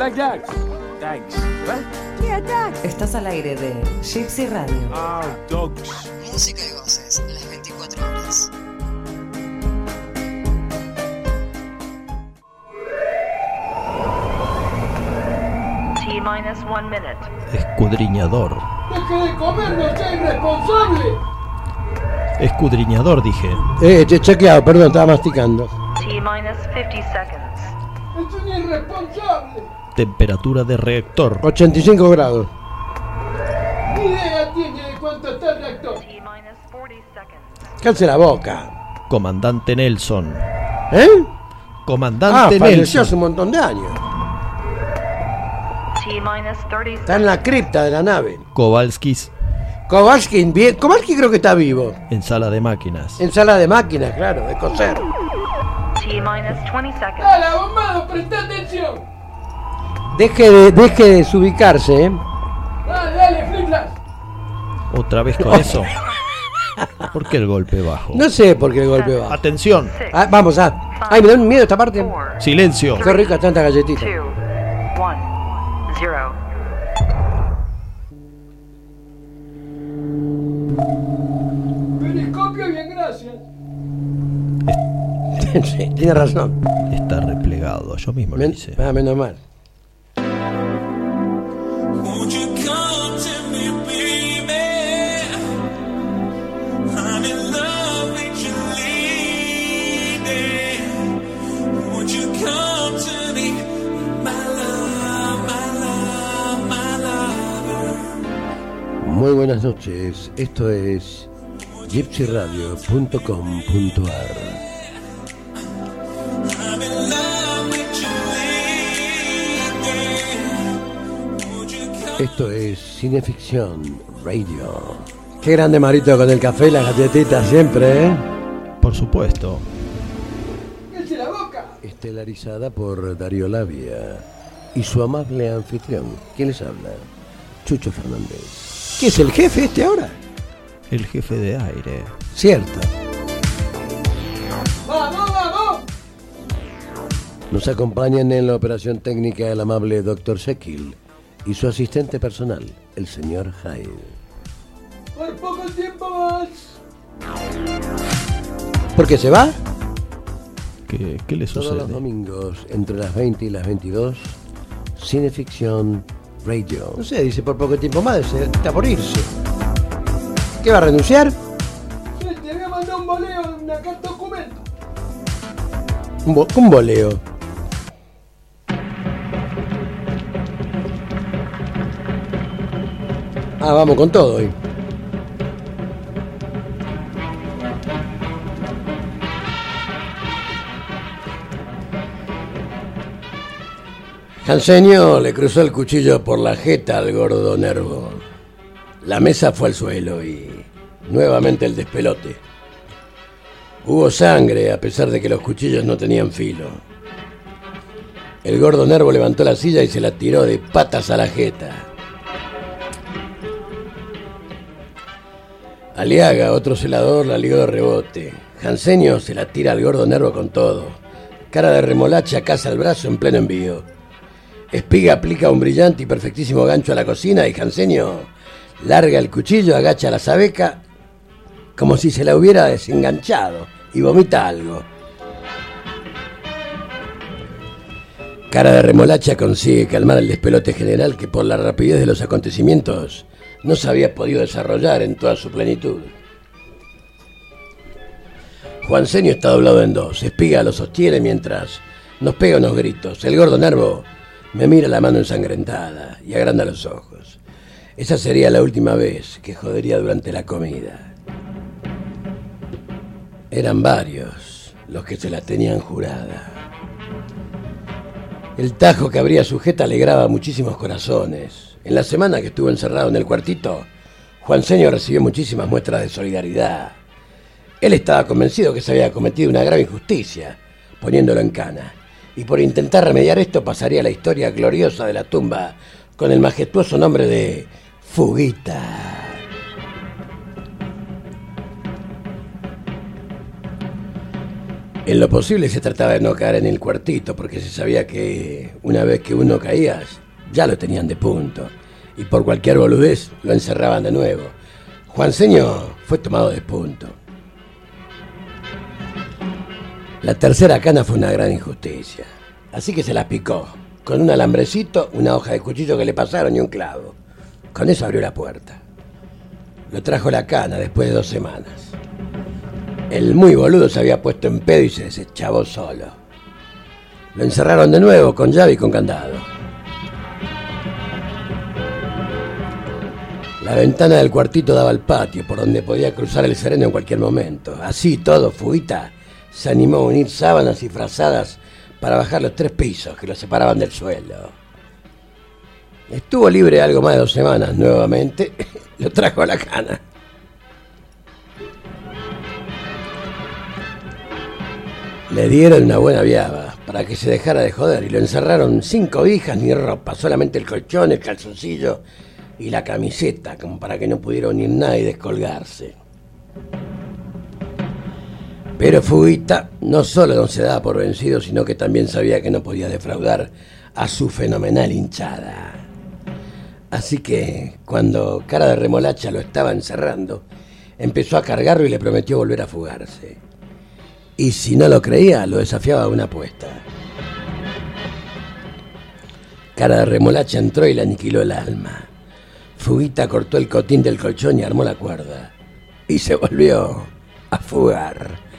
like that. Thanks. What? Yeah, Dad. Estás al aire de Gypsy Radio. Ah, dogs. Música y voces, las 24 horas. T minus one minute. Escudriñador. ¡Deje de comer, no sea irresponsable! Escudriñador, dije. Eh, che- chequeado, perdón, estaba masticando. T minus 50 seconds. ¡Es un irresponsable! Temperatura de reactor. 85 grados. Ni idea tiene de cuánto está el reactor. T minus 40 seconds. Calce la boca. Comandante Nelson. ¿Eh? Ah, Comandante hace Nelson. un montón de años. T minus 30 Está en la cripta de la nave. Kowalskis Kowalski, bien- Kowalski creo que está vivo. en sala de máquinas. En sala de máquinas, claro, de coser. T minus 20 seconds. ¡Dale, bombado, presta atención! Deje de, deje de desubicarse, ¿eh? ¡Dale, dale! Otra vez con eso. ¿Por qué el golpe bajo? No sé por qué el golpe va. Atención. Ah, vamos, ah. Ay, me da un miedo esta parte. Silencio. Qué rica tanta galletita. Periscopio, bien, gracias. Tiene razón. Está replegado. Yo mismo lo Men- hice. ah, menos mal. Muy buenas noches. Esto es gypsyradio.com.ar. Esto es Cineficción Radio. Qué grande Marito con el café y las galletitas siempre, ¿eh? Por supuesto. ¡Cállese la boca! Estelarizada por Darío Labia y su amable anfitrión. ¿Quién les habla? Chucho Fernández. ¿Qué es el jefe este ahora? El jefe de aire. Cierto. ¡Vamos, vamos! Nos acompañan en la operación técnica el amable Dr. Sekil y su asistente personal, el señor Hyde. Por poco tiempo más. ¿Por qué se va? ¿Qué, qué le Todos los sucede? domingos, entre las 20 y las 22, Cineficción Radio. No sé, dice por poco tiempo más, se- está por irse. ¿Qué va a renunciar? Sí, te voy a mandar un boleo, una carta documento. Un, bo- un boleo. Ah, vamos con todo hoy. Jansenio le cruzó el cuchillo por la jeta al gordo Nervo. La mesa fue al suelo y nuevamente el despelote. Hubo sangre a pesar de que los cuchillos no tenían filo. El gordo Nervo levantó la silla y se la tiró de patas a la jeta. Aliaga, otro celador, la ligó de rebote. Jansenio se la tira al gordo Nervo con todo. Cara de remolacha caza el brazo en pleno envío. Espiga aplica un brillante y perfectísimo gancho a la cocina y Jansenio larga el cuchillo, agacha la sabeca como si se la hubiera desenganchado y vomita algo. Cara de remolacha consigue calmar el despelote general que por la rapidez de los acontecimientos no se había podido desarrollar en toda su plenitud. Juansenio está doblado en dos, espiga lo sostiene mientras nos pega unos gritos. El gordo Nervo me mira la mano ensangrentada y agranda los ojos. Esa sería la última vez que jodería durante la comida. Eran varios los que se la tenían jurada. El tajo que abría sujeta alegraba muchísimos corazones. En la semana que estuvo encerrado en el cuartito, Juanseño recibió muchísimas muestras de solidaridad. Él estaba convencido que se había cometido una grave injusticia, poniéndolo en cana. Y por intentar remediar esto pasaría la historia gloriosa de la tumba con el majestuoso nombre de Fuguita. En lo posible se trataba de no caer en el cuartito, porque se sabía que una vez que uno caía, ya lo tenían de punto. Y por cualquier boludez lo encerraban de nuevo. Juanseño fue tomado de punto. La tercera cana fue una gran injusticia. Así que se las picó. Con un alambrecito, una hoja de cuchillo que le pasaron y un clavo. Con eso abrió la puerta. Lo trajo la cana después de dos semanas. El muy boludo se había puesto en pedo y se deschavó solo. Lo encerraron de nuevo con llave y con candado. La ventana del cuartito daba al patio, por donde podía cruzar el sereno en cualquier momento. Así todo, Fuguita se animó a unir sábanas y frazadas para bajar los tres pisos que lo separaban del suelo. Estuvo libre algo más de dos semanas nuevamente. Lo trajo a la cana. Le dieron una buena viaba para que se dejara de joder y lo encerraron sin cobijas ni ropa, solamente el colchón, el calzoncillo y la camiseta, como para que no pudiera unir nada y descolgarse. Pero Fuguita no solo no se daba por vencido, sino que también sabía que no podía defraudar a su fenomenal hinchada. Así que cuando cara de remolacha lo estaba encerrando, empezó a cargarlo y le prometió volver a fugarse. Y si no lo creía, lo desafiaba a una apuesta. Cara de remolacha entró y le aniquiló el alma. Fuguita cortó el cotín del colchón y armó la cuerda. Y se volvió a fugar.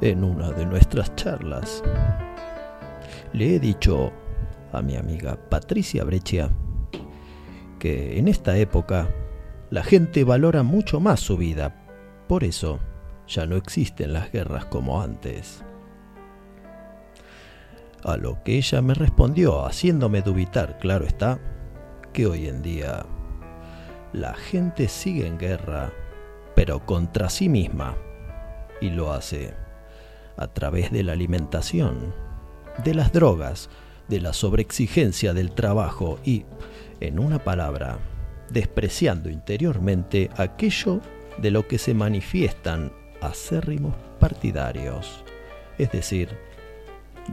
En una de nuestras charlas, le he dicho a mi amiga Patricia Breccia que en esta época la gente valora mucho más su vida. Por eso ya no existen las guerras como antes. A lo que ella me respondió, haciéndome dubitar, claro está, que hoy en día la gente sigue en guerra, pero contra sí misma, y lo hace a través de la alimentación, de las drogas, de la sobreexigencia del trabajo y, en una palabra, despreciando interiormente aquello de lo que se manifiestan acérrimos partidarios, es decir,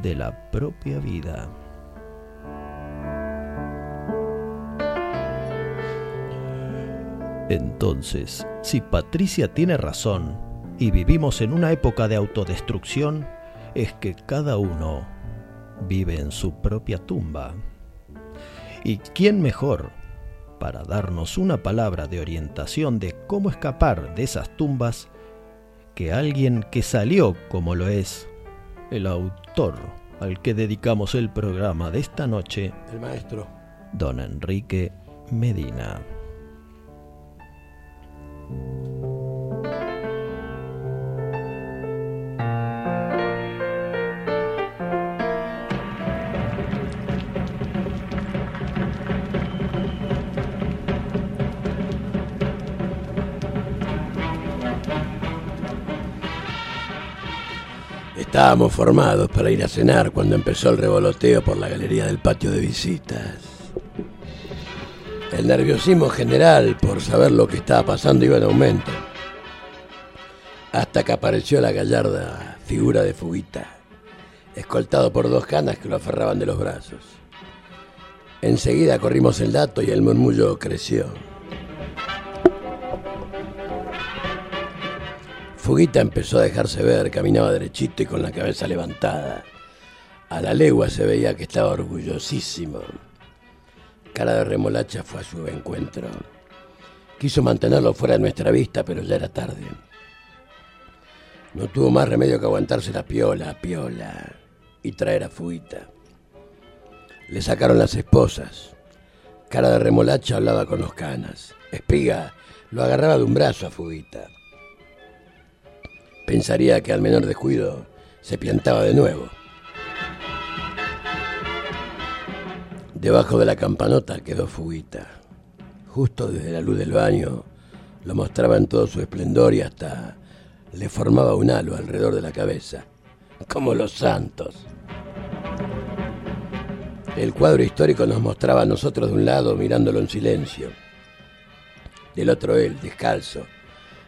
de la propia vida. Entonces, si Patricia tiene razón y vivimos en una época de autodestrucción, es que cada uno vive en su propia tumba. ¿Y quién mejor para darnos una palabra de orientación de cómo escapar de esas tumbas que alguien que salió como lo es el autor al que dedicamos el programa de esta noche, El maestro. don Enrique Medina? Estábamos formados para ir a cenar cuando empezó el revoloteo por la galería del patio de visitas. El nerviosismo general por saber lo que estaba pasando iba en aumento. Hasta que apareció la gallarda figura de Fuguita, escoltado por dos canas que lo aferraban de los brazos. Enseguida corrimos el dato y el murmullo creció. Fuguita empezó a dejarse ver, caminaba derechito y con la cabeza levantada. A la legua se veía que estaba orgullosísimo. Cara de remolacha fue a su encuentro. Quiso mantenerlo fuera de nuestra vista, pero ya era tarde. No tuvo más remedio que aguantarse la piola, piola, y traer a Fuguita. Le sacaron las esposas. Cara de remolacha hablaba con los canas. Espiga lo agarraba de un brazo a Fuguita. Pensaría que al menor descuido se piantaba de nuevo. Debajo de la campanota quedó Fuguita. Justo desde la luz del baño lo mostraba en todo su esplendor y hasta le formaba un halo alrededor de la cabeza, como los santos. El cuadro histórico nos mostraba a nosotros de un lado mirándolo en silencio, del otro él, descalzo,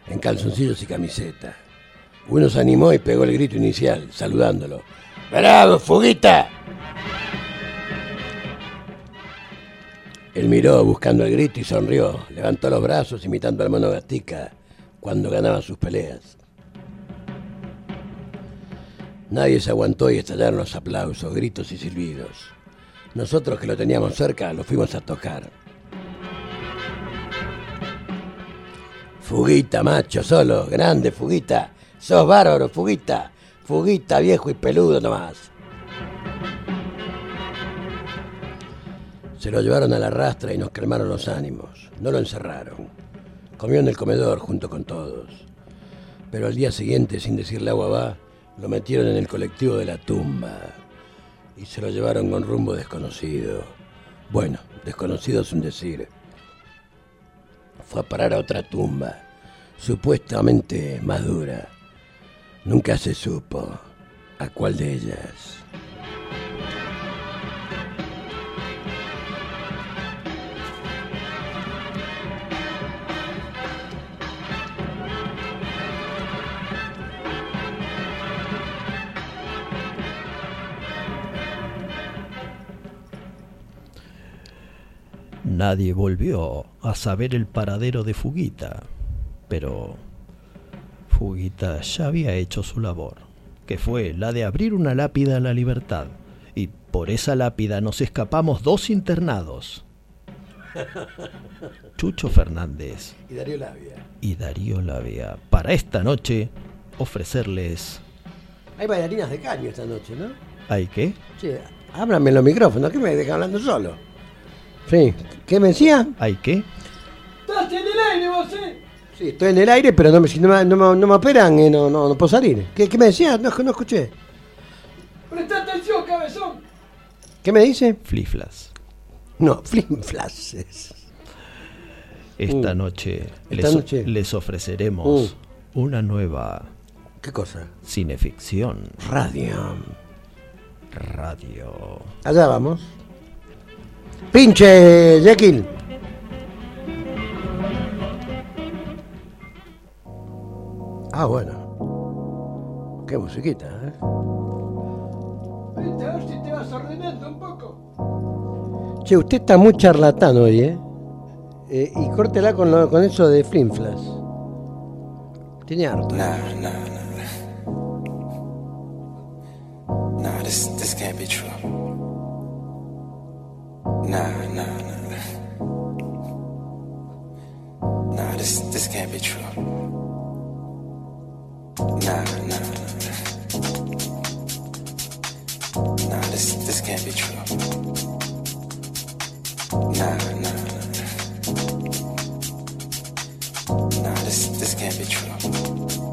en calzoncillos y camiseta. Uno se animó y pegó el grito inicial, saludándolo. ¡Bravo, Fuguita! Él miró buscando el grito y sonrió. Levantó los brazos imitando al mono Gatica cuando ganaba sus peleas. Nadie se aguantó y estallaron los aplausos, gritos y silbidos. Nosotros que lo teníamos cerca lo fuimos a tocar. Fuguita, macho, solo, grande, Fuguita. Sos bárbaro, Fuguita. Fuguita, viejo y peludo nomás. Se lo llevaron a la rastra y nos calmaron los ánimos. No lo encerraron. Comió en el comedor junto con todos. Pero al día siguiente, sin decirle agua va, lo metieron en el colectivo de la tumba y se lo llevaron con rumbo desconocido. Bueno, desconocido es un decir. Fue a parar a otra tumba, supuestamente más dura. Nunca se supo a cuál de ellas. Nadie volvió a saber el paradero de Fuguita, pero Fuguita ya había hecho su labor, que fue la de abrir una lápida a la libertad, y por esa lápida nos escapamos dos internados. Chucho Fernández Y Darío Labia. y Darío Lavea para esta noche ofrecerles... Hay bailarinas de caño esta noche, ¿no? ¿Hay qué? Sí, háblame en los micrófonos, que me deja hablando solo. Sí, ¿qué me decía? ¿Hay qué? ¡Estás en el aire vos, eh! Sí, estoy en el aire, pero no me, si no me, no me- no me operan, eh, no, no, no puedo salir. ¿Qué, qué me decía? No, no escuché. ¡Presta atención, cabezón! ¿Qué me dice? Fliflas. No, flimflases. Esta Mm. noche, Esta les, noche. les ofreceremos una nueva ¿Qué cosa? cineficción Radio. radio. Allá vamos. Pinche, Jekyll. Ah, bueno. Qué musiquita, ¿eh? Vete a ver si te vas ordenando un poco. Che, usted está muy charlatán hoy, ¿eh? Eh, y córtela con, lo- con eso de flimflas. Tiene harto. Nah, nah, nah. Nah, this this can't be true. Nah, nah, nah. Nah, this this can't be true. Nah, nah, nah. Nah, this this can't be true. Nah, nah, nah. Nah, this this can't be true.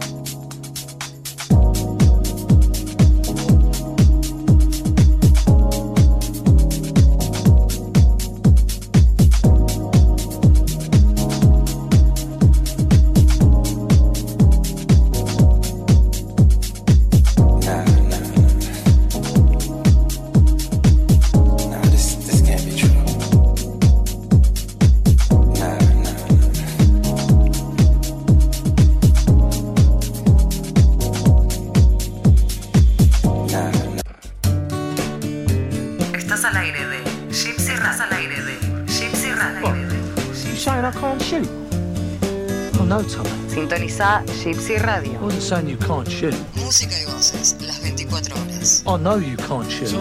Gypsy Radio. I you can't shoot. Música y voces las 24 horas. I know you can't shoot.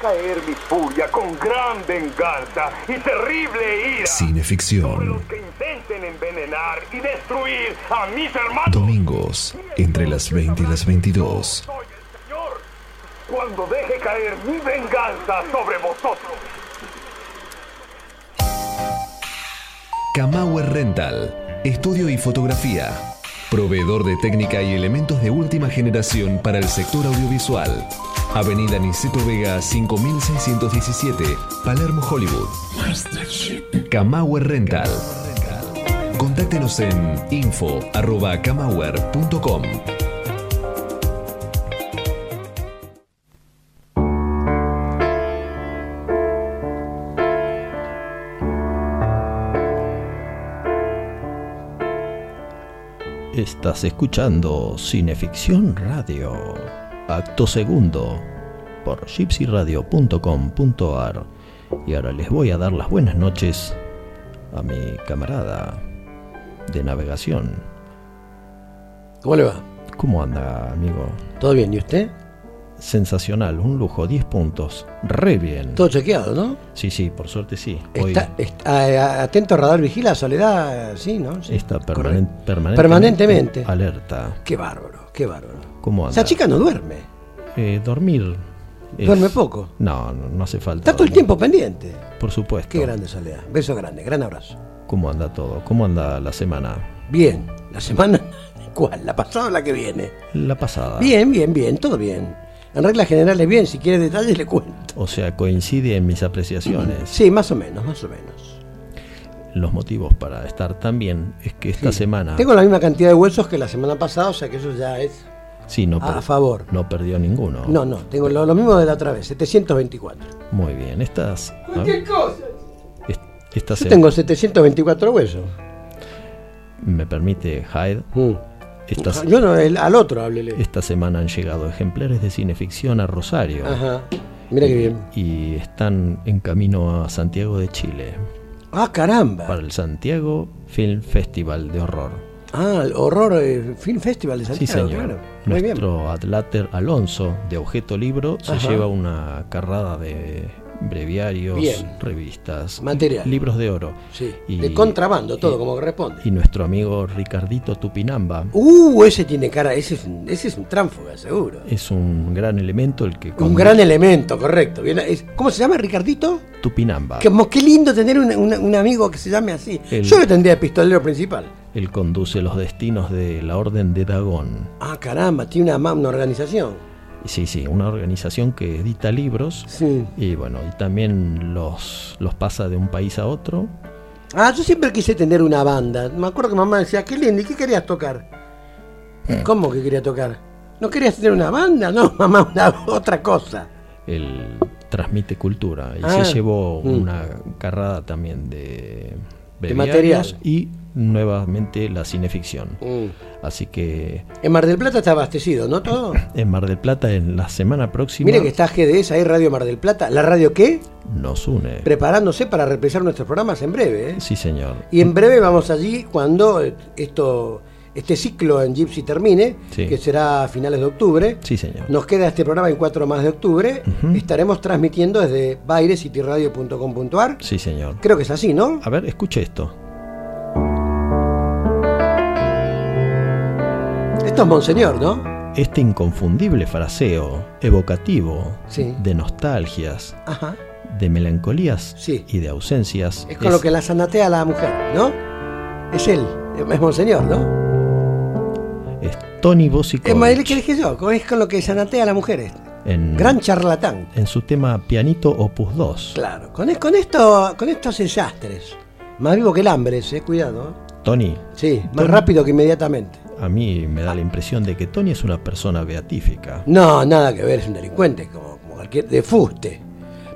caer mi furia con gran venganza y terrible ira. Cineficción. los que intenten envenenar y destruir a mis hermanos. Domingos, entre las 20 y las 22. Soy el Señor. Cuando deje caer mi venganza sobre vosotros. Camauer Rental. Estudio y fotografía. Proveedor de técnica y elementos de última generación para el sector audiovisual. Avenida Niceto Vega 5617, Palermo, Hollywood. Camauer Rental. Contáctenos en info.camauer.com. Estás escuchando Cineficción Radio, acto segundo, por gypsyradio.com.ar. Y ahora les voy a dar las buenas noches a mi camarada de navegación. ¿Cómo le va? ¿Cómo anda, amigo? ¿Todo bien? ¿Y usted? Sensacional, un lujo, 10 puntos. Re bien. Todo chequeado, ¿no? Sí, sí, por suerte sí. Hoy Está, está- atento radar vigila, soledad, sí, ¿no? Sí. está permanen- permanentemente, Permanentemente. alerta. Qué bárbaro, qué bárbaro. ¿Cómo anda? Esa chica no duerme. Eh, dormir. es- Duerme poco. No, no, no hace falta. Está todo el tiempo pendiente. Por supuesto. Qué grande soledad. Beso grande, gran abrazo. ¿Cómo anda todo? ¿Cómo anda la semana? Bien. ¿La semana? ¿Cuál? ¿La pasada o la que viene? La pasada. Bien, bien, bien, todo bien. En reglas generales, bien. Si quiere detalles, le cuento. O sea, coincide en mis apreciaciones. Sí, más o menos, más o menos. Los motivos para estar tan bien es que esta Sí. semana. Tengo la misma cantidad de huesos que la semana pasada, o sea que eso ya es. Sí, no, a favor. no perdió ninguno. No, no, tengo lo, lo mismo de la otra vez, 724. Muy bien. Estas. Cualquier cosa. Est- esta Yo tengo 724 huesos. Me permite, Hyde. Mm. Esta, Yo no, el- al otro háblele. esta semana han llegado ejemplares de cineficción a Rosario. Ajá. Mira qué bien. Y están en camino a Santiago de Chile. Ah, caramba. Para el Santiago Film Festival de Horror. Ah, el Horror eh, Film Festival de Sí, Santiago. señor. claro. Muy bien. Nuestro Atlater Alonso de Objeto Libro se lleva una carrada de breviarios, Bien. revistas, Material. libros de oro. Sí, Y- de contrabando, todo y- como corresponde. Y nuestro amigo Ricardito Tupinamba Uh, ese tiene cara, ese es un, ese es un tránfuga, seguro. es un gran elemento el que Un gran elemento, correcto. Bien, es- ¿Cómo se llama, Ricardito? Tupinamba. Que, qué lindo tener un, un- un amigo que se llame así. El- Yo lo tendría de pistolero principal. Él conduce los destinos de la Orden de Dagón. Ah, caramba, tiene una, una organización. Sí, sí, una organización que edita libros Sí. y bueno, y también los, los pasa de un país a otro. Ah, yo siempre quise tener una banda. Me acuerdo que mamá decía, qué lindo, ¿y qué querías tocar? ¿Cómo que quería tocar? ¿No querías tener una banda? No, mamá, una, otra cosa. Él transmite cultura y Ah, se llevó mm. una carrada también de, De material. y nuevamente la cineficción. Mm. Así que En Mar del Plata está abastecido, ¿no? Todo. en Mar del Plata en la semana próxima Mire que está GDS, ahí Radio Mar del Plata. ¿La radio qué? nos une. Preparándose para reprisar nuestros programas en breve. ¿eh? Sí, señor. Y en breve vamos allí cuando esto, este ciclo en Gypsy termine, Sí. que será a finales de octubre. Sí, señor. Nos queda este programa en 4 más de octubre. Estaremos transmitiendo desde bairecityradio.com.ar. Sí, señor. Creo que es así, ¿no? A ver, escuche esto. Esto es Monseñor, ¿no? Este inconfundible fraseo evocativo Sí. de nostalgias, Ajá. de melancolías Sí. y de ausencias Es con lo que la sanatea a la mujer, ¿no? Es él, es Monseñor, ¿no? es Tony Es ma- Bosicovich ¿Qué dije yo? Es con lo que sanatea a la mujer. este. en, Gran charlatán. en su tema Pianito Opus 2. Claro. Con, es- con esto, con estos desastres. Más vivo que el hambre, ese, cuidado. ¿eh? Tony, Sí, más rápido que inmediatamente. A mí me da la impresión de que Tony es una persona beatífica. No, nada que ver, es un delincuente, como, como cualquier. de fuste.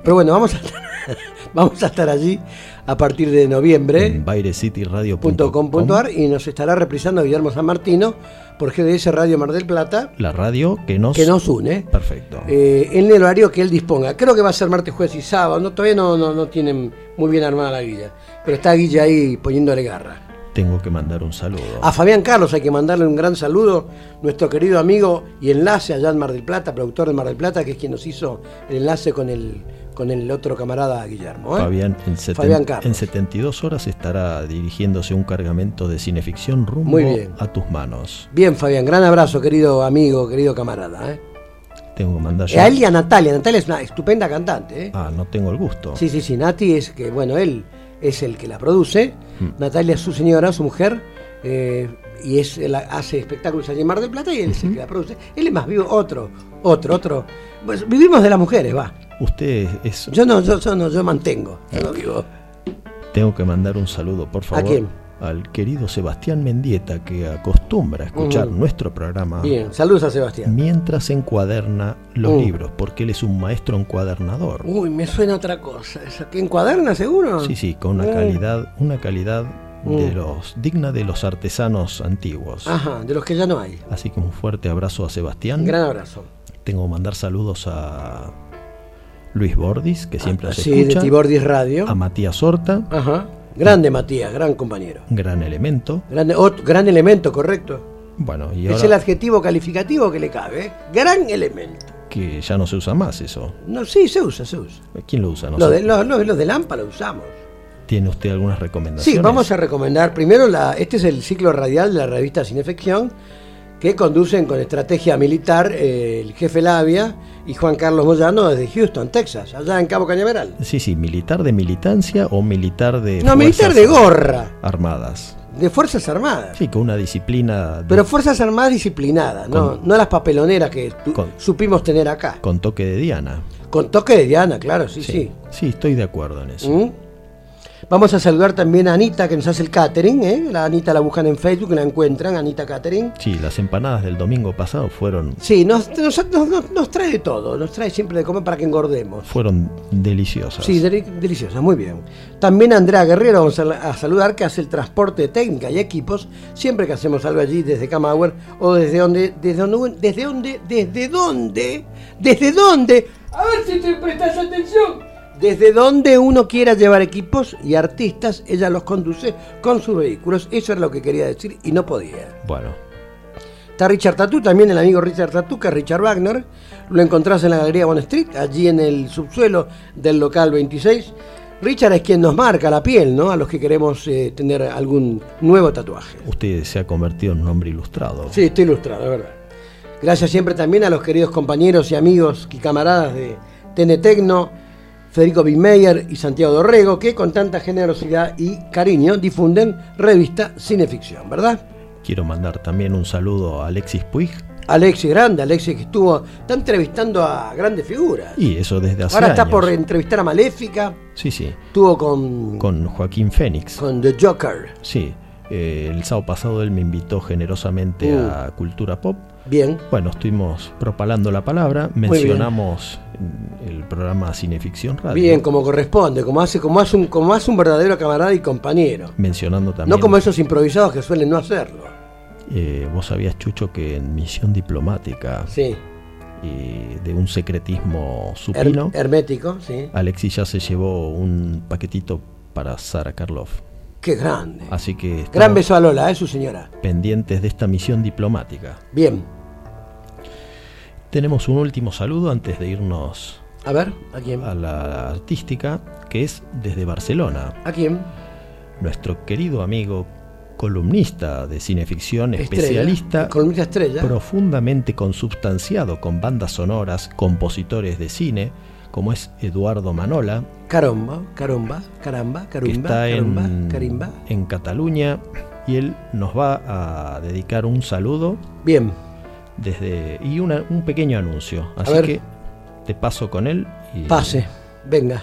Pero bueno, vamos a estar, vamos a estar allí a partir de noviembre. En bairecityradio.com .com.ar y nos estará reprisando Guillermo San Martino por GDS Radio Mar del Plata, La radio que nos... que nos une. Perfecto. eh, en el horario que él disponga. Creo que va a ser martes, jueves y sábado. No, todavía no, no, no tienen muy bien armada la guilla. Pero está Guilla ahí poniéndole garra. Tengo que mandar un saludo. A Fabián Carlos hay que mandarle un gran saludo, nuestro querido amigo y enlace allá en Mar del Plata, productor de Mar del Plata, que es quien nos hizo el enlace con el, con el otro camarada Guillermo. ¿eh? Fabián, en, Fabián Carlos. en 72 horas estará dirigiéndose un cargamento de cineficción rumbo Muy bien. a tus manos. Bien, Fabián, gran abrazo, querido amigo, querido camarada. ¿eh? Tengo que mandar Y ya- A él y a Natalia. Natalia es una estupenda cantante. ¿eh? Ah, no tengo el gusto. Sí, sí, sí. Nati es que, bueno, él es el que la produce. Mm. Natalia es su señora, su mujer. eh, y es él hace espectáculos allí en Mar del Plata y él es el que la produce. Él es más vivo, otro, otro, otro. Pues vivimos de las mujeres, va. Usted es... Yo no, yo, yo no, yo mantengo. Yo no vivo. Tengo que mandar un saludo, por favor. quién? Al querido Sebastián Mendieta que acostumbra a escuchar nuestro programa Bien, saludos a Sebastián. mientras encuaderna los Mm. libros, porque él es un maestro encuadernador. Uy, me suena otra cosa. ¿Esa que encuaderna seguro? Sí, sí, con una Mm. calidad, una calidad de Mm. los digna de los artesanos antiguos. Ajá, de los que ya no hay. Así que un fuerte abrazo a Sebastián. Un gran abrazo. Tengo que mandar saludos a Luis Bordis, que siempre Ah, Sí, de escucha. Tibordis Radio. A Matías Horta, Ajá. Grande Matías, gran compañero. gran elemento. Gran elemento, correcto. Bueno, y Es el adjetivo calificativo que le cabe. ¿eh? Gran elemento. que ya no se usa más eso. No, sí, se usa, se usa. ¿Quién lo usa? No Los de, los de Lampa lo usamos. ¿Tiene usted algunas recomendaciones? Sí, vamos a recomendar primero la. Este es el ciclo radial de la revista Cinefección que conducen con estrategia militar eh, el jefe Labia y Juan Carlos Moyano desde Houston, Texas, allá en Cabo Cañaveral. Sí, sí, militar de militancia o militar de. No, militar de gorra, Armadas. de Fuerzas Armadas. Sí, con una disciplina de- Pero Fuerzas Armadas disciplinadas, no, Con- no las papeloneras que Con- supimos tener acá. con toque de Diana. Con toque de Diana, claro, sí, sí. Sí, estoy de acuerdo en eso. ¿Mm? Vamos a saludar también a Anita que nos hace el catering, ¿eh? La Anita la buscan en Facebook, la encuentran, Anita Catering. Sí, las empanadas del domingo pasado fueron, Sí, nos, nos, nos- nos trae de todo, nos trae siempre de comer para que engordemos. fueron deliciosas. Sí, deli- deliciosa, muy bien. También a Andrea Guerrero vamos a, a saludar que hace el transporte de técnica y equipos siempre que hacemos algo allí desde Camauer o desde donde, desde donde, desde donde, desde dónde, desde dónde, a ver si te prestas atención. Desde donde uno quiera llevar equipos y artistas, ella los conduce con sus vehículos. Eso era lo que quería decir y no podía. Bueno, Está Richard Tatú, también el amigo Richard Tatú, que es Richard Wagner. Lo encontrás en la Galería Bond Street, allí en el subsuelo del local 26. Richard es quien nos marca la piel, ¿no? A los que queremos eh, tener algún nuevo tatuaje. usted se ha convertido en un hombre ilustrado. Sí, estoy ilustrado, es verdad. Gracias siempre también a los queridos compañeros y amigos y camaradas de TN Tecno, Federico Bimeyer y Santiago Dorrego, que con tanta generosidad y cariño difunden revista Cineficción, ¿verdad? Quiero mandar también un saludo a Alexis Puig. Alexis Grande, Alexis que estuvo, está entrevistando a grandes figuras. Y eso desde hace Ahora está años. por entrevistar a Maléfica, Sí, sí. estuvo con, Con Joaquín Fénix. con The Joker. Sí. eh, el sábado pasado él me invitó generosamente Uh. a Cultura Pop. Bien, Bueno, estuvimos propalando la palabra, mencionamos el programa Cineficción Radio. bien, como corresponde, como hace, como hace un, como hace un verdadero camarada y compañero. Mencionando también. No como esos improvisados que suelen no hacerlo. eh, vos sabías, Chucho, que en misión diplomática Sí, y de un secretismo her- supino, hermético, sí. Alexis ya se llevó un paquetito para Sara Karloff. Qué grande. Así que Gran beso a Lola, ¿eh? su señora. pendientes de esta misión diplomática. Bien, Tenemos un último saludo antes de irnos a ver, ¿a quién? a la artística, que es desde Barcelona. ¿A quién? Nuestro querido amigo columnista de cineficción, Estrella, especialista, columnista estrella. profundamente consubstanciado con bandas sonoras, compositores de cine, como es Eduardo Manola, Caromba, caromba, caramba, carumba, está carumba, en, carimba. en Cataluña, y él nos va a dedicar un saludo Bien, desde y una- un pequeño anuncio. Así que te paso con él y pase, venga.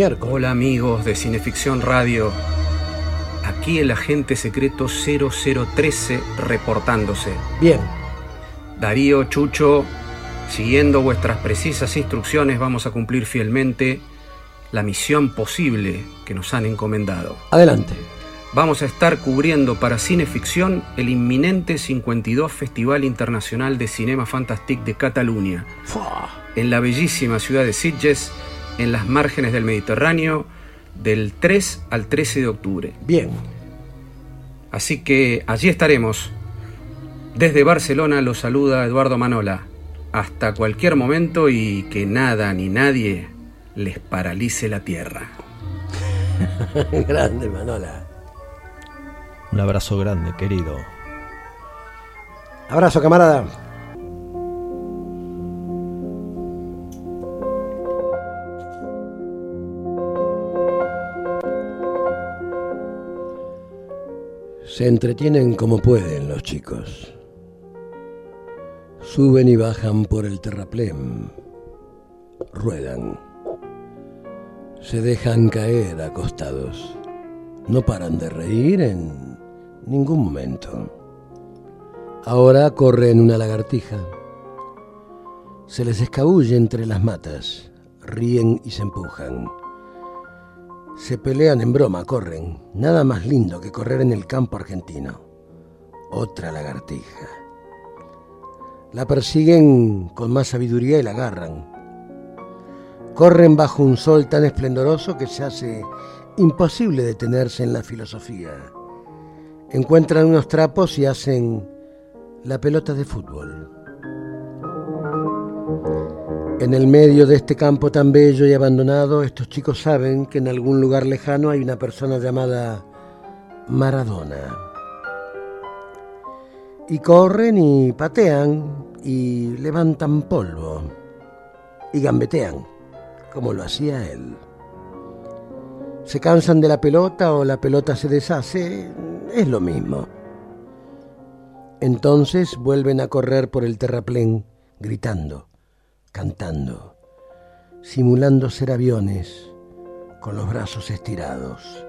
Miércoles. Hola amigos de Cineficción Radio. Aquí el agente secreto 0013 reportándose. Bien, Darío, Chucho, siguiendo vuestras precisas instrucciones vamos a cumplir fielmente la misión posible que nos han encomendado. adelante. Vamos a estar cubriendo para Cineficción el inminente 52 Festival Internacional de Cinema Fantastique de Cataluña, en la bellísima ciudad de Sitges, en las márgenes del Mediterráneo, del 3 al 13 de octubre. Bien, Así que allí estaremos. Desde Barcelona los saluda Eduardo Manola. Hasta cualquier momento y que nada ni nadie les paralice la tierra. grande Manola. un abrazo grande, querido. Se entretienen como pueden los chicos. Suben y bajan por el terraplén. Ruedan. Se dejan caer acostados. No paran de reír en ningún momento. Ahora corren una lagartija. Se les escabulle entre las matas. Ríen y se empujan. Se pelean en broma, corren. Nada más lindo que correr en el campo argentino. Otra lagartija. La persiguen con más sabiduría y la agarran. Corren bajo un sol tan esplendoroso que se hace imposible detenerse en la filosofía. Encuentran unos trapos y hacen la pelota de fútbol. En el medio de este campo tan bello y abandonado, estos chicos saben que en algún lugar lejano hay una persona llamada Maradona. Y corren y patean y levantan polvo y gambetean, como lo hacía él. Se cansan de la pelota o la pelota se deshace, es lo mismo. Entonces vuelven a correr por el terraplén, gritando, cantando, simulando ser aviones, con los brazos estirados.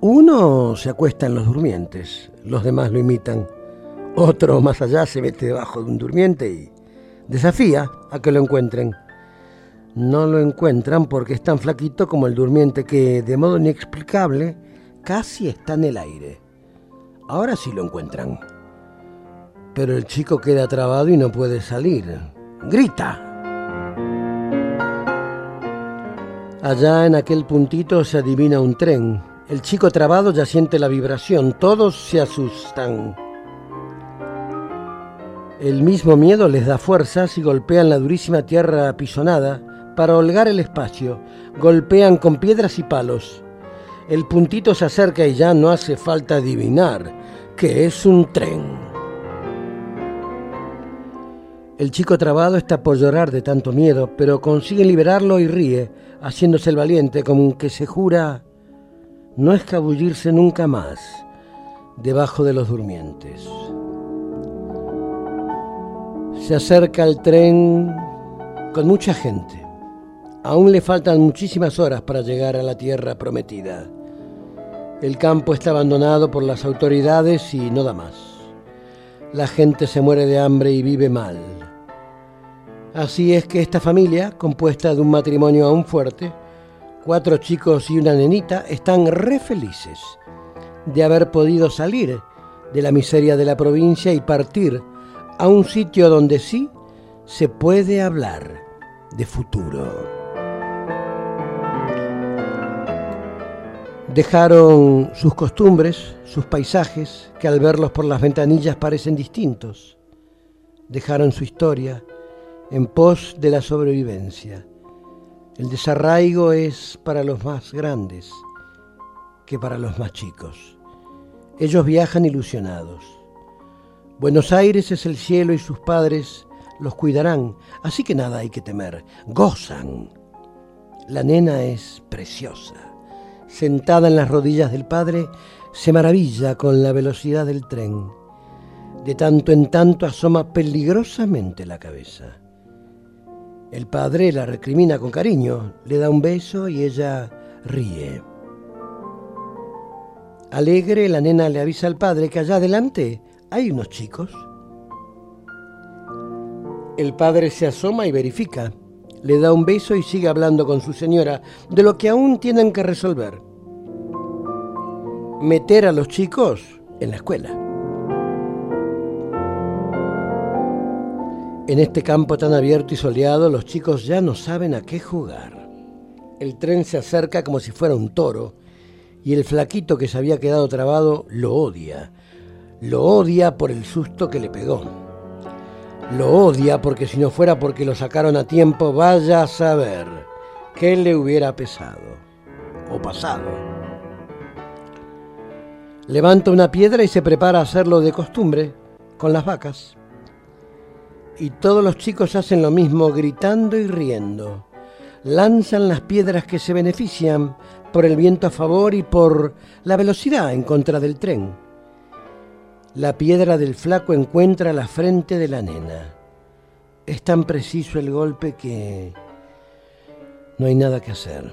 Uno se acuesta en los durmientes, los demás lo imitan. Otro más allá se mete debajo de un durmiente y desafía a que lo encuentren. No lo encuentran porque es tan flaquito como el durmiente que, de modo inexplicable, casi está en el aire. Ahora sí lo encuentran. Pero el chico queda trabado y no puede salir. ¡Grita! Allá en aquel puntito se adivina un tren. El chico trabado ya siente la vibración. Todos se asustan. El mismo miedo les da fuerzas y golpean la durísima tierra apisonada para holgar el espacio. Golpean con piedras y palos. El puntito se acerca y ya no hace falta adivinar que es un tren. El chico trabado está por llorar de tanto miedo, pero consigue liberarlo y ríe, haciéndose el valiente, como que se jura no escabullirse nunca más debajo de los durmientes. Se acerca el tren con mucha gente. Aún le faltan muchísimas horas para llegar a la tierra prometida. El campo está abandonado por las autoridades y no da más. La gente se muere de hambre y vive mal. Así es que esta familia, compuesta de un matrimonio aún fuerte, cuatro chicos y una nenita, están re felices de haber podido salir de la miseria de la provincia y partir a un sitio donde sí se puede hablar de futuro. Dejaron sus costumbres, sus paisajes, que al verlos por las ventanillas parecen distintos. Dejaron su historia en pos de la sobrevivencia. El desarraigo es para los más grandes que para los más chicos. Ellos viajan ilusionados. Buenos Aires es el cielo y sus padres los cuidarán, así que nada hay que temer. Gozan. La nena es preciosa. Sentada en las rodillas del padre, se maravilla con la velocidad del tren. De tanto en tanto asoma peligrosamente la cabeza. El padre la recrimina con cariño, le da un beso y ella ríe. Alegre, la nena le avisa al padre que allá adelante hay unos chicos. El padre se asoma y verifica. Le da un beso y sigue hablando con su señora de lo que aún tienen que resolver. Meter a los chicos en la escuela. En este campo tan abierto y soleado, los chicos ya no saben a qué jugar. El tren se acerca como si fuera un toro y el flaquito que se había quedado trabado lo odia. Lo odia por el susto que le pegó. Lo odia porque si no fuera porque lo sacaron a tiempo, vaya a saber qué le hubiera pesado o pasado. Levanta una piedra y se prepara a hacerlo de costumbre con las vacas. Y todos los chicos hacen lo mismo, gritando y riendo. lanzan las piedras que se benefician por el viento a favor y por la velocidad en contra del tren. La piedra del flaco encuentra la frente de la nena. Es tan preciso el golpe que no hay nada que hacer.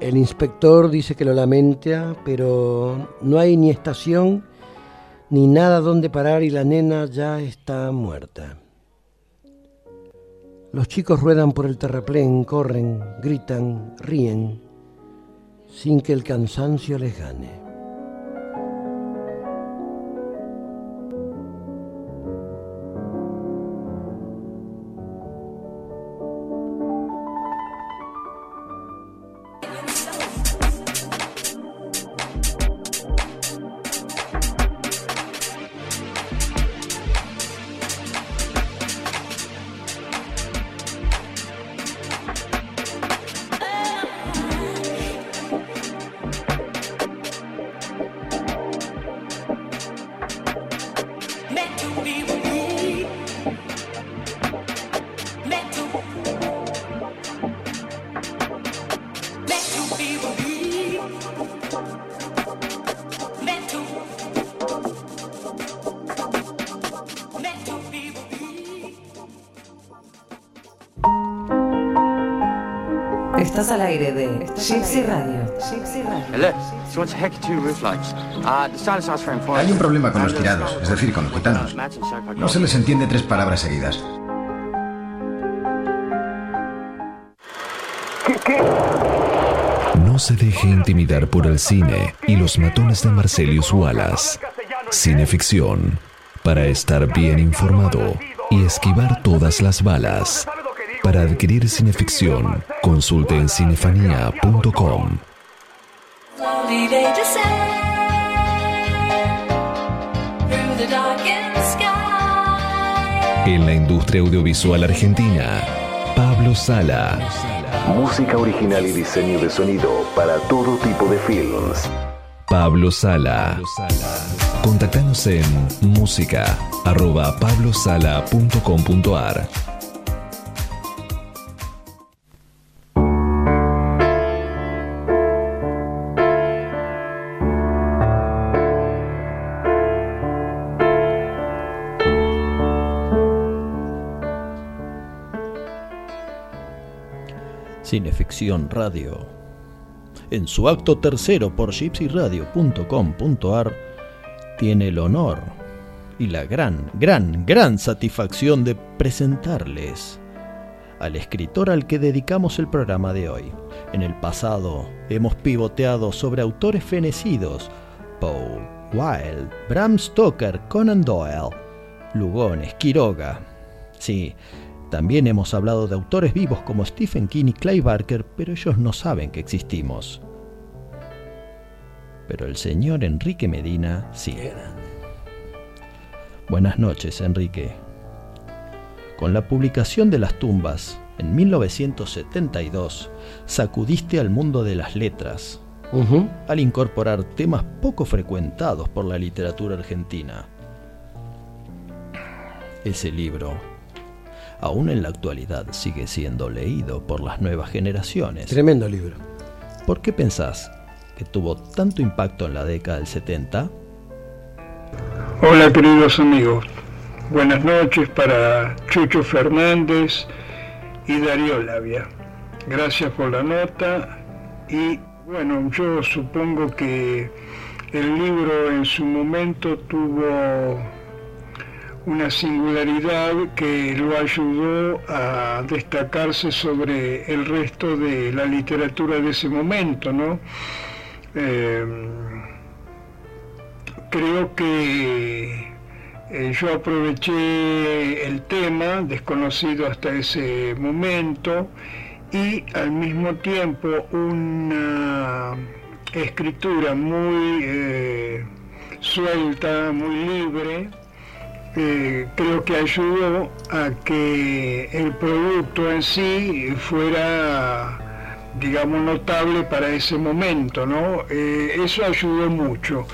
El inspector dice que lo lamenta, pero no hay ni estación ni nada donde parar y la nena ya está muerta. Los chicos ruedan por el terraplén, corren, gritan, ríen, sin que el cansancio les gane. Hay un problema con los tirados, es decir, con los gitanos. No se les entiende tres palabras seguidas. No se deje intimidar por el cine y los matones de Marcelius Wallace. Cineficción. Para estar bien informado y esquivar todas las balas. Para adquirir cineficción, consulte en cinefanía.com. En la industria audiovisual argentina, Pablo Sala. Música original y diseño de sonido para todo tipo de films. Pablo Sala. Contactanos en música arroba pablosala.com.ar. Radio. En su acto tercero por gypsyradio.com.ar tiene el honor y la gran, gran, gran satisfacción de presentarles al escritor al que dedicamos el programa de hoy. En el pasado hemos pivoteado sobre autores fenecidos, Poe, Wilde, Bram Stoker, Conan Doyle, Lugones, Quiroga. Sí, también hemos hablado de autores vivos como Stephen King y Clay Barker, pero ellos no saben que existimos. Pero el señor Enrique Medina sí. Buenas noches, Enrique. Con la publicación de Las tumbas en 1972, sacudiste al mundo de las letras al incorporar temas poco frecuentados por la literatura argentina. Ese libro, aún en la actualidad, sigue siendo leído por las nuevas generaciones. Tremendo libro. ¿Por qué pensás que tuvo tanto impacto en la década del 70? Hola queridos amigos, buenas noches para Chucho Fernández y Darío Labia. Gracias por la nota y bueno, yo supongo que el libro en su momento tuvo una singularidad que lo ayudó a destacarse sobre el resto de la literatura de ese momento, ¿no? Eh, creo que eh, yo aproveché el tema, desconocido hasta ese momento, y al mismo tiempo una escritura muy eh, suelta, muy libre, creo que ayudó a que el producto en sí fuera digamos, notable para ese momento, ¿no? Eh, eso ayudó mucho.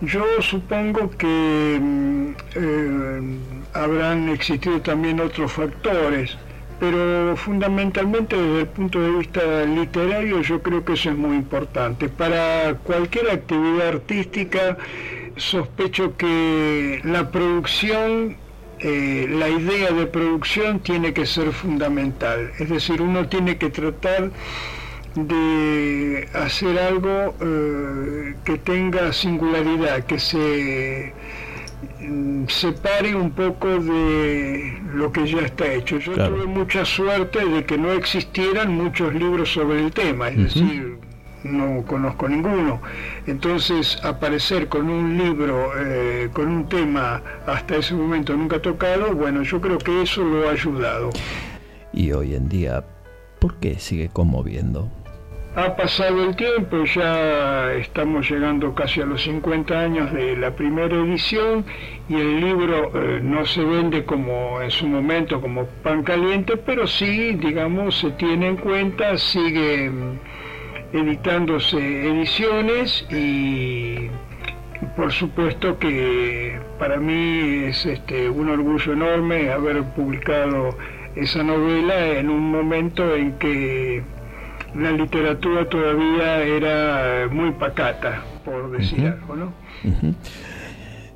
Yo supongo que mm, eh, habrán existido también otros factores, pero fundamentalmente desde el punto de vista literario yo creo que eso es muy importante. Para cualquier actividad artística sospecho que la producción, eh, la idea de producción tiene que ser fundamental. Es decir, uno tiene que tratar de hacer algo eh, que tenga singularidad, que se separe un poco de lo que ya está hecho. Yo Claro. tuve mucha suerte de que no existieran muchos libros sobre el tema, es decir, no conozco ninguno. Entonces, aparecer con un libro, eh, con un tema hasta ese momento nunca tocado, bueno, yo creo que eso lo ha ayudado. Y hoy en día, ¿por qué sigue conmoviendo? Ha pasado el tiempo, ya estamos llegando casi a los 50 años de la primera edición y el libro eh, no se vende como en su momento como pan caliente, pero sí, digamos, se tiene en cuenta, sigue mm, editándose ediciones y por supuesto que para mí es este, un orgullo enorme haber publicado esa novela en un momento en que la literatura todavía era muy pacata, por decir algo, ¿no?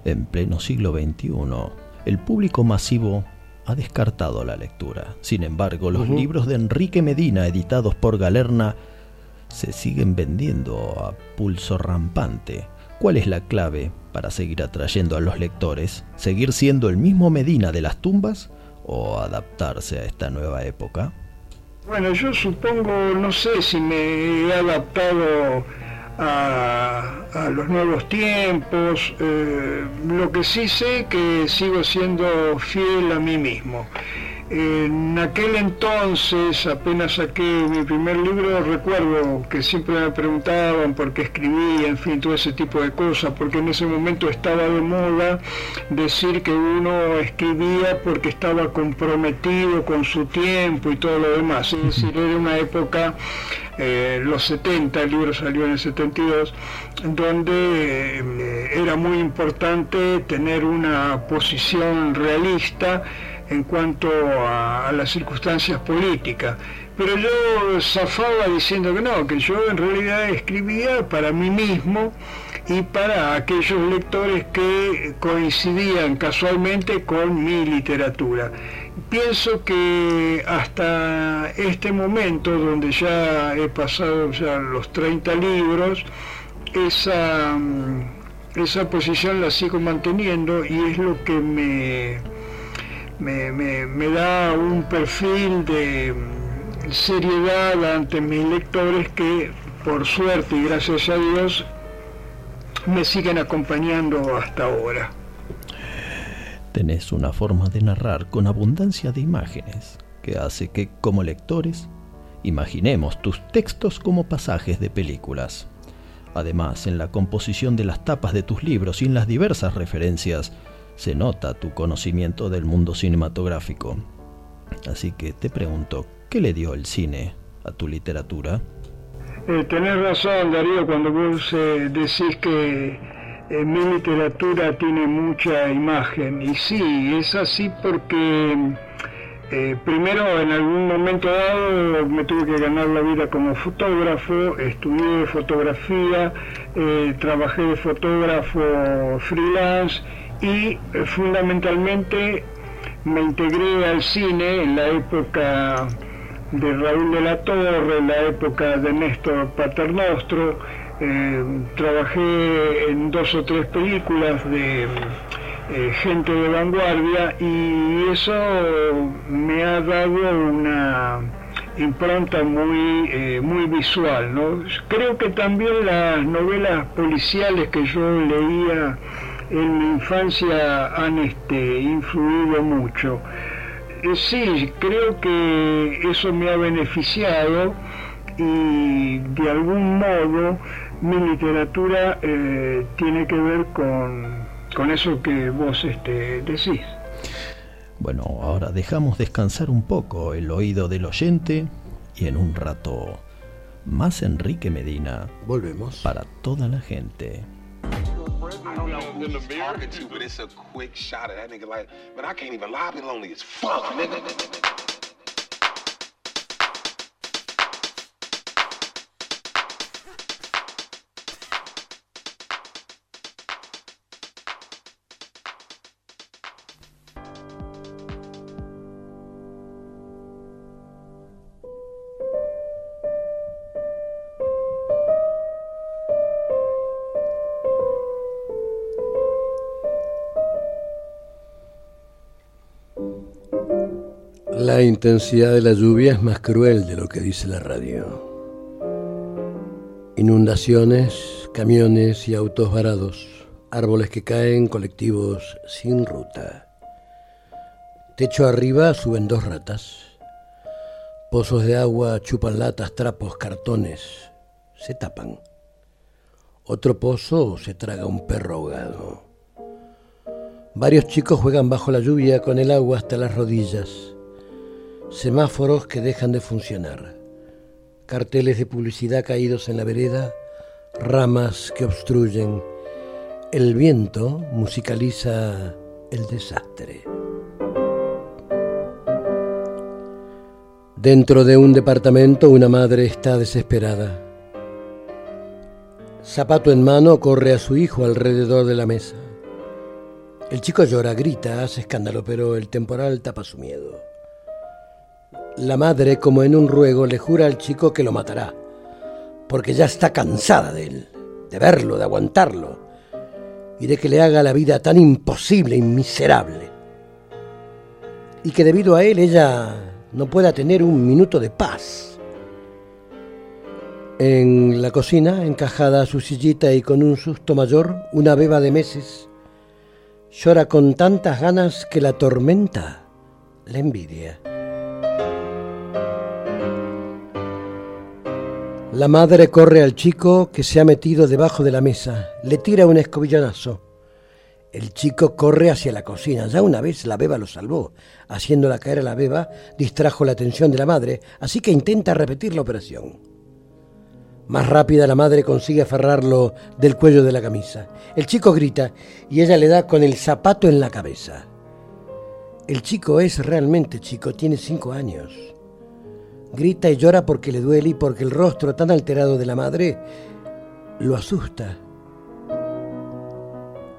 En pleno siglo XXI, el público masivo ha descartado la lectura. Sin embargo, los libros de Enrique Medina, editados por Galerna, se siguen vendiendo a pulso rampante. ¿Cuál es la clave para seguir atrayendo a los lectores? ¿Seguir siendo el mismo Medina de las tumbas o adaptarse a esta nueva época? Bueno, yo supongo, no sé si me he adaptado a, los nuevos tiempos, eh, lo que sí sé que sigo siendo fiel a mí mismo. En aquel entonces, apenas saqué mi primer libro, recuerdo que siempre me preguntaban por qué escribía, en fin, todo ese tipo de cosas, porque en ese momento estaba de moda decir que uno escribía porque estaba comprometido con su tiempo y todo lo demás. Es decir, era una época, eh, los 70, el libro salió en el 72, donde eh, era muy importante tener una posición realista en cuanto a, las circunstancias políticas. Pero yo zafaba diciendo que no, que yo en realidad escribía para mí mismo y para aquellos lectores que coincidían casualmente con mi literatura. Pienso que hasta este momento, donde ya he pasado los 30 libros, esa, mm, esa posición la sigo manteniendo y es lo que me, me, me- da un perfil de mm, seriedad ante mis lectores que por suerte y gracias a Dios me siguen acompañando hasta ahora. Tenés una forma de narrar con abundancia de imágenes que hace que, como lectores, imaginemos tus textos como pasajes de películas. Además, en la composición de las tapas de tus libros y en las diversas referencias, se nota tu conocimiento del mundo cinematográfico. Así que te pregunto, ¿qué le dio el cine a tu literatura? Eh, tenés razón, Darío, cuando vos eh, decís que eh, mi literatura tiene mucha imagen. Y sí, es así porque eh, primero en algún momento dado me tuve que ganar la vida como fotógrafo, estudié fotografía, trabajé de fotógrafo freelance y eh, fundamentalmente me integré al cine en la época de Raúl de la Torre, en la época de Néstor Paternostro. Eh, trabajé en dos o tres películas de eh, gente de vanguardia y eso me ha dado una impronta muy, muy visual. ¿no? Creo que también las novelas policiales que yo leía en mi infancia han este, influido mucho. Eh, sí, creo que eso me ha beneficiado y de algún modo mi literatura eh, tiene que ver con, con eso que vos este, decís. Bueno, ahora dejamos descansar un poco el oído del oyente y en un rato más Enrique Medina. Volvemos. Para toda la gente. I don't know who he's talking to, but it's a quick shot of that nigga like, man, I can't even lie, I've been lonely as fuck, nigga. Intensidad de la lluvia es más cruel de lo que dice la radio. Inundaciones, camiones y autos varados, árboles que caen, colectivos sin ruta. Techo arriba suben dos ratas. Pozos de agua chupan latas, trapos, cartones. Se tapan. Otro pozo se traga un perro ahogado. Varios chicos juegan bajo la lluvia con el agua hasta las rodillas. Semáforos que dejan de funcionar. Carteles de publicidad caídos en la vereda. Ramas que obstruyen. El viento musicaliza el desastre. Dentro de un departamento una madre está desesperada. Zapato en mano corre a su hijo alrededor de la mesa. El chico llora, grita, hace escándalo, pero el temporal tapa su miedo. La madre, como en un ruego, le jura al chico que lo matará, porque ya está cansada de él, de verlo, de aguantarlo, y de que le haga la vida tan imposible y miserable. Y que debido a él ella no pueda tener un minuto de paz. En la cocina, encajada a su sillita y con un susto mayor, una beba de meses, llora con tantas ganas que la tormenta la envidia. La madre corre al chico que se ha metido debajo de la mesa, le tira un escobillonazo. El chico corre hacia la cocina. Ya una vez la beba lo salvó. Haciéndola caer a la beba, distrajo la atención de la madre, así que intenta repetir la operación. Más rápida la madre consigue aferrarlo del cuello de la camisa. El chico grita y ella le da con el zapato en la cabeza. El chico es realmente chico, tiene cinco años. Grita y llora porque le duele y porque el rostro tan alterado de la madre lo asusta.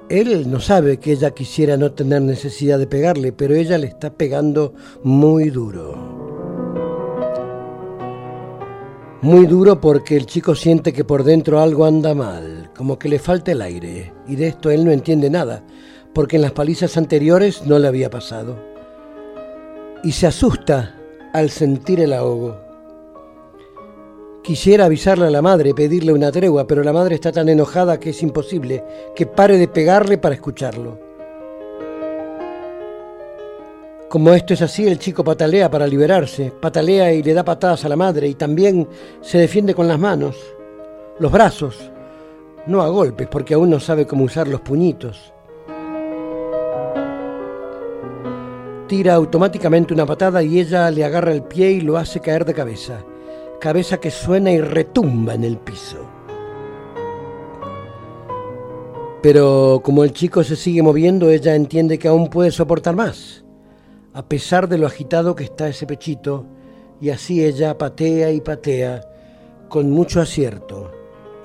Él no sabe que ella quisiera no tener necesidad de pegarle, pero ella le está pegando muy duro. Muy duro porque el chico siente que por dentro algo anda mal, como que le falta el aire, y de esto él no entiende nada, porque en las palizas anteriores no le había pasado. Y se asusta al sentir el ahogo. Quisiera avisarle a la madre, pedirle una tregua, pero la madre está tan enojada que es imposible que pare de pegarle para escucharlo. Como esto es así, el chico patalea para liberarse, patalea y le da patadas a la madre y también se defiende con las manos, los brazos, no a golpes porque aún no sabe cómo usar los puñitos. Tira automáticamente una patada y ella le agarra el pie y lo hace caer de cabeza, cabeza que suena y retumba en el piso. Pero como el chico se sigue moviendo, ella entiende que aún puede soportar más a pesar de lo agitado que está ese pechito, y así ella patea y patea con mucho acierto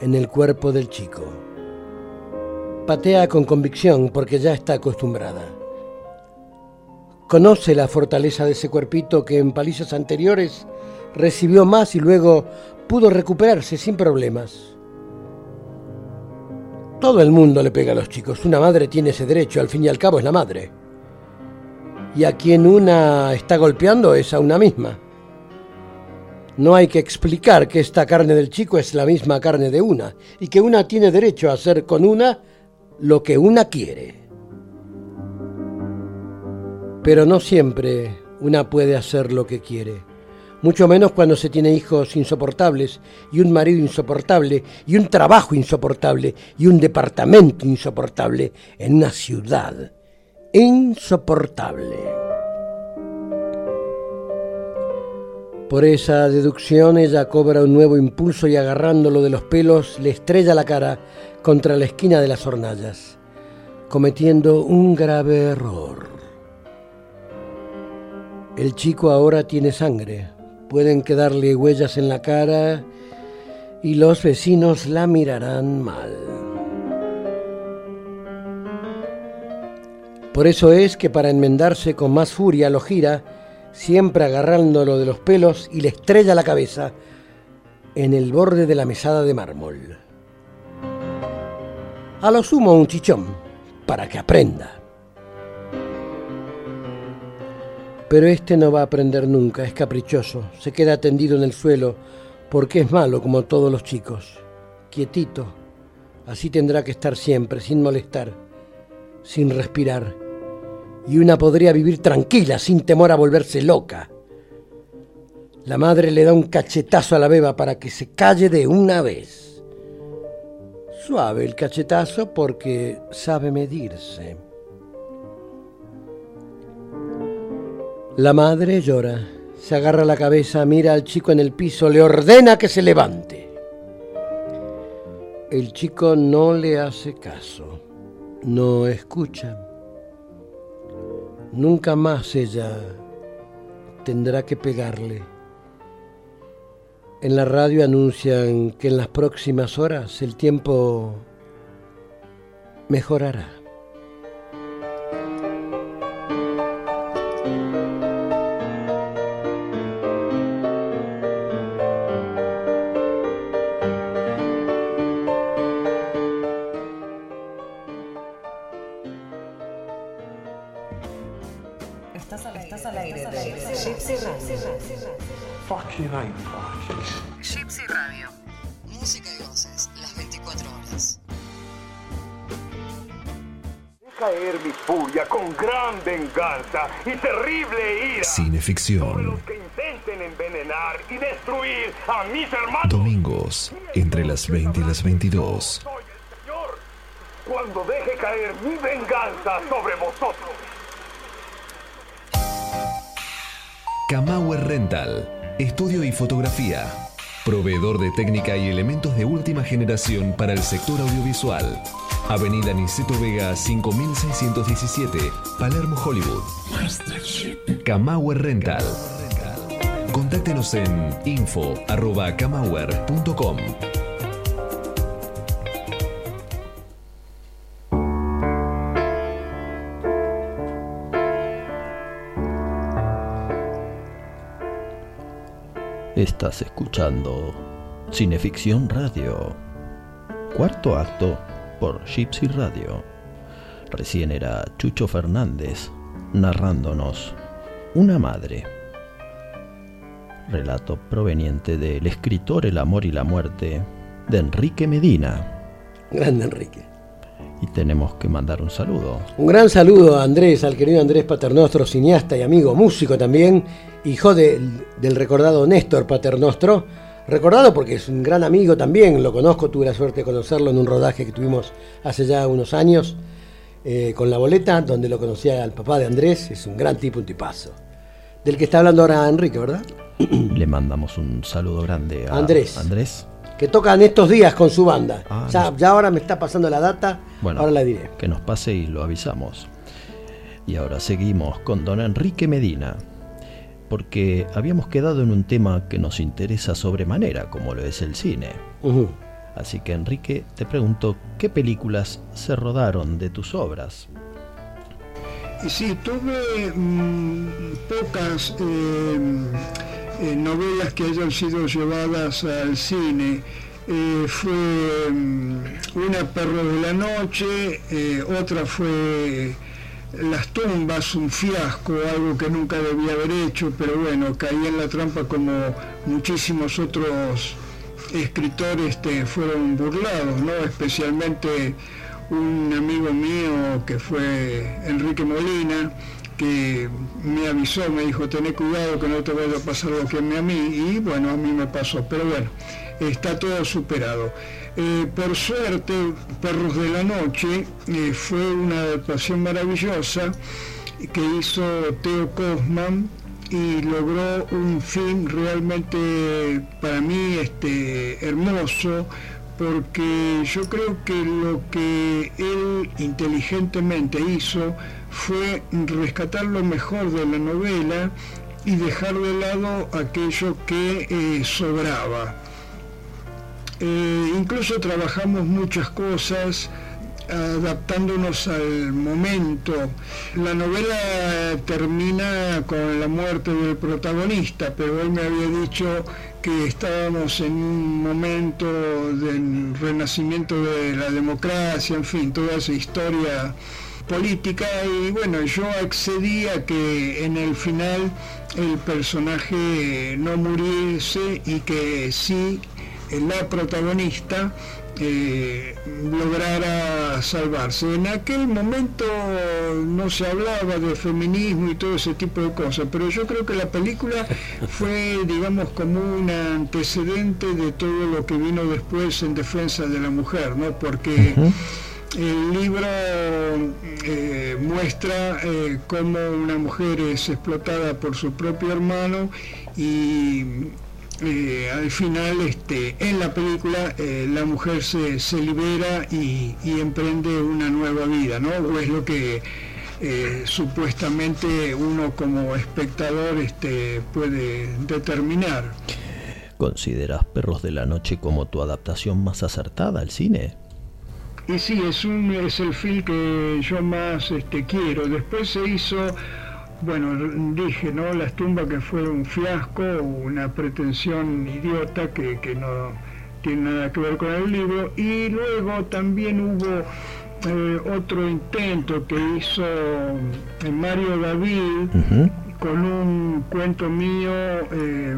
en el cuerpo del chico. Patea con convicción porque ya está acostumbrada. Conoce la fortaleza de ese cuerpito que en palizas anteriores recibió más y luego pudo recuperarse sin problemas. Todo el mundo le pega a los chicos. Una madre tiene ese derecho, al fin y al cabo es la madre y a quien una está golpeando es a una misma. No hay que explicar que esta carne del chico es la misma carne de una y que una tiene derecho a hacer con una lo que una quiere. Pero no siempre una puede hacer lo que quiere, mucho menos cuando se tiene hijos insoportables y un marido insoportable y un trabajo insoportable y un departamento insoportable en una ciudad insoportable. Por esa deducción ella cobra un nuevo impulso y agarrándolo de los pelos le estrella la cara contra la esquina de las hornallas, cometiendo un grave error. El chico ahora tiene sangre, pueden quedarle huellas en la cara y los vecinos la mirarán mal. Por eso es que para enmendarse con más furia lo gira, siempre agarrándolo de los pelos y le estrella la cabeza en el borde de la mesada de mármol. A lo sumo un chichón, para que aprenda. Pero este no va a aprender nunca, es caprichoso, se queda tendido en el suelo porque es malo como todos los chicos. Quietito, así tendrá que estar siempre, sin molestar, sin respirar. Y una podría vivir tranquila, sin temor a volverse loca. La madre le da un cachetazo a la beba para que se calle de una vez. Suave el cachetazo porque sabe medirse. La madre llora, se agarra la cabeza, mira al chico en el piso, le ordena que se levante. El chico no le hace caso, no escucha. Nunca más ella tendrá que pegarle. En la radio anuncian que en las próximas horas el tiempo mejorará. Y terrible ira. Cineficción. Que intenten envenenar y destruir a mis hermanos. Domingos, entre las 20 y las 22. Cuando deje caer mi venganza sobre vosotros. Kamauer Rental. Estudio y fotografía. Proveedor de técnica y elementos de última generación para el sector audiovisual. Avenida Niceto Vega 5617, Palermo, Hollywood. Kamauer Rental. Contáctenos en info.kamauer.com. Estás escuchando Cineficción Radio. Cuarto acto por Gypsy Radio. Recién era Chucho Fernández narrándonos Una madre. Relato proveniente del escritor El amor y la muerte de Enrique Medina. Grande Enrique. Y tenemos que mandar un saludo. Un gran saludo a Andrés, al querido Andrés Paternostro, cineasta y amigo, músico también, hijo del, del recordado Néstor Paternostro. Recordado porque es un gran amigo también, lo conozco, tuve la suerte de conocerlo en un rodaje que tuvimos hace ya unos años eh, con la boleta, donde lo conocía al papá de Andrés, es un gran tipo, un tipazo. Del que está hablando ahora Enrique, ¿verdad? Le mandamos un saludo grande a Andrés. Andrés. Que tocan estos días con su banda. Ah, ya, no. ya ahora me está pasando la data, Bueno, ahora la diré. que nos pase y lo avisamos. Y ahora seguimos con don Enrique Medina, porque habíamos quedado en un tema que nos interesa sobremanera, como lo es el cine. Ujú. Así que Enrique, te pregunto, ¿qué películas se rodaron de tus obras? Y sí, tuve mm, pocas eh, eh, novelas que hayan sido llevadas al cine. Eh, fue mm, una Perro de la Noche, eh, otra fue Las Tumbas, un fiasco, algo que nunca debía haber hecho, pero bueno, caí en la trampa como muchísimos otros escritores fueron burlados, ¿no? especialmente un amigo mío que fue Enrique Molina, que me avisó, me dijo, tené cuidado que no te vaya a pasar lo que mí, a mí, y bueno, a mí me pasó, pero bueno, está todo superado. Eh, por suerte, Perros de la Noche eh, fue una adaptación maravillosa que hizo Teo Kosman y logró un film realmente para mí este, hermoso porque yo creo que lo que él inteligentemente hizo fue rescatar lo mejor de la novela y dejar de lado aquello que eh, sobraba. Eh, incluso trabajamos muchas cosas adaptándonos al momento. La novela termina con la muerte del protagonista, pero él me había dicho que estábamos en un momento del renacimiento de la democracia, en fin, toda esa historia política y bueno, yo accedí a que en el final el personaje no muriese y que sí la protagonista eh, lograra salvarse. En aquel momento no se hablaba de feminismo y todo ese tipo de cosas, pero yo creo que la película fue, digamos, como un antecedente de todo lo que vino después en defensa de la mujer, ¿no? Porque el libro eh, muestra eh, cómo una mujer es explotada por su propio hermano y eh, al final este, en la película eh, la mujer se, se libera y, y emprende una nueva vida, ¿no? O es lo que eh, supuestamente uno como espectador este, puede determinar. ¿Consideras Perros de la Noche como tu adaptación más acertada al cine? Y sí, es, un, es el film que yo más este, quiero. Después se hizo, bueno, dije, ¿no? Las tumbas que fue un fiasco, una pretensión idiota que, que no tiene nada que ver con el libro. Y luego también hubo eh, otro intento que hizo eh, Mario David con un cuento mío. eh,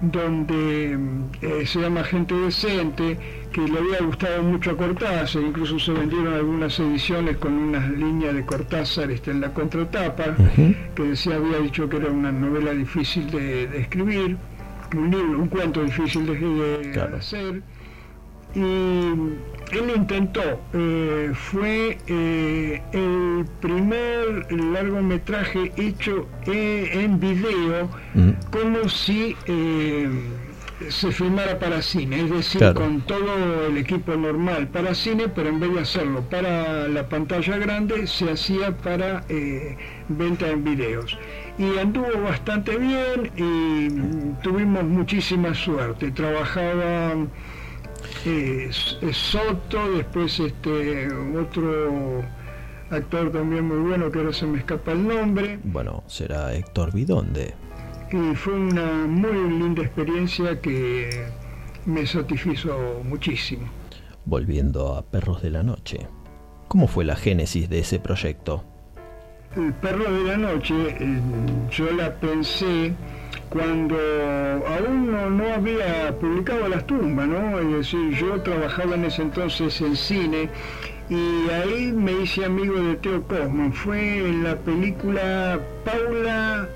donde eh, se llama Gente Decente, que le había gustado mucho a Cortázar, incluso se vendieron algunas ediciones con unas líneas de Cortázar este, en la contratapa, que decía, había dicho que era una novela difícil de, de escribir, un libro, un cuento difícil de, de hacer. Y él intentó, eh, fue eh, el primer largometraje hecho eh, en video, como si eh, se filmara para cine, es decir, Claro. con todo el equipo normal para cine, pero en vez de hacerlo para la pantalla grande, se hacía para eh, venta en videos. Y anduvo bastante bien y mm, tuvimos muchísima suerte. Trabajaba eh, S- eh, Soto, después este otro actor también muy bueno que ahora se me escapa el nombre. Bueno, será Héctor Vidonde. Y fue una muy linda experiencia que me satisfizo muchísimo. Volviendo a Perros de la Noche. ¿Cómo fue la génesis de ese proyecto? El perro de la noche, eh, yo la pensé cuando aún no, había publicado Las tumbas, ¿no? Es decir, yo trabajaba en ese entonces en cine y ahí me hice amigo de Teo Cosman. Fue en la película Paula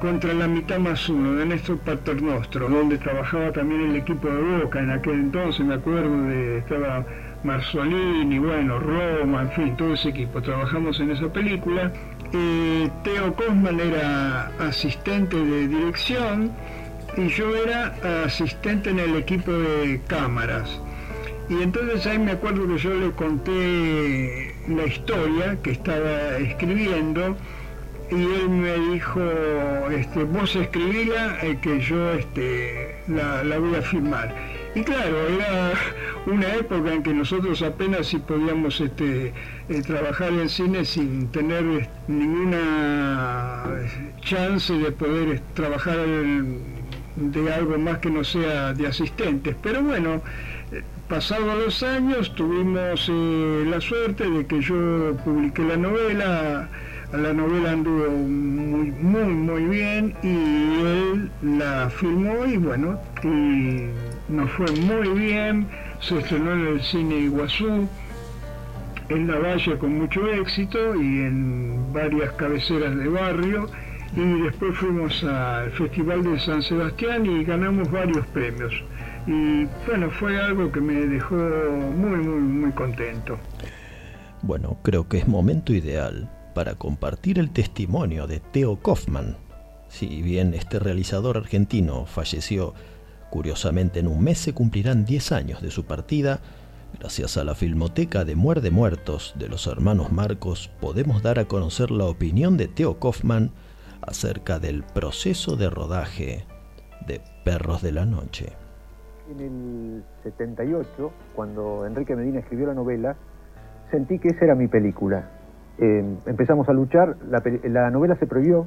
contra la mitad más uno de Néstor Paternostro, donde trabajaba también el equipo de Boca en aquel entonces, me acuerdo de estaba Marzolini, bueno, Roma, en fin, todo ese equipo. Trabajamos en esa película. Eh, Teo Cosman era asistente de dirección y yo era asistente en el equipo de cámaras. Y entonces ahí me acuerdo que yo le conté la historia que estaba escribiendo y él me dijo, este, vos escribíla eh, que yo este, la, la voy a filmar. Y claro, era una época en que nosotros apenas si podíamos este, trabajar en cine sin tener eh, ninguna chance de poder eh, trabajar de algo más que no sea de asistentes. Pero bueno, eh, pasados los años tuvimos la suerte de que yo publiqué la novela, la novela anduvo muy, muy, muy bien y él la filmó y bueno, nos fue muy bien, se estrenó en el cine Iguazú, en La Valle con mucho éxito y en varias cabeceras de barrio y después fuimos al Festival de San Sebastián y ganamos varios premios. Y bueno, fue algo que me dejó muy, muy, muy contento. Bueno, creo que es momento ideal para compartir el testimonio de Theo Kaufman. Si bien este realizador argentino falleció, curiosamente en un mes se cumplirán 10 años de su partida, gracias a la Filmoteca de Muerde Muertos de los hermanos Marcos podemos dar a conocer la opinión de Theo Kaufman acerca del proceso de rodaje de Perros de la Noche. En el 78, cuando Enrique Medina escribió la novela, sentí que esa era mi película. Eh, empezamos a luchar, la, la novela se prohibió.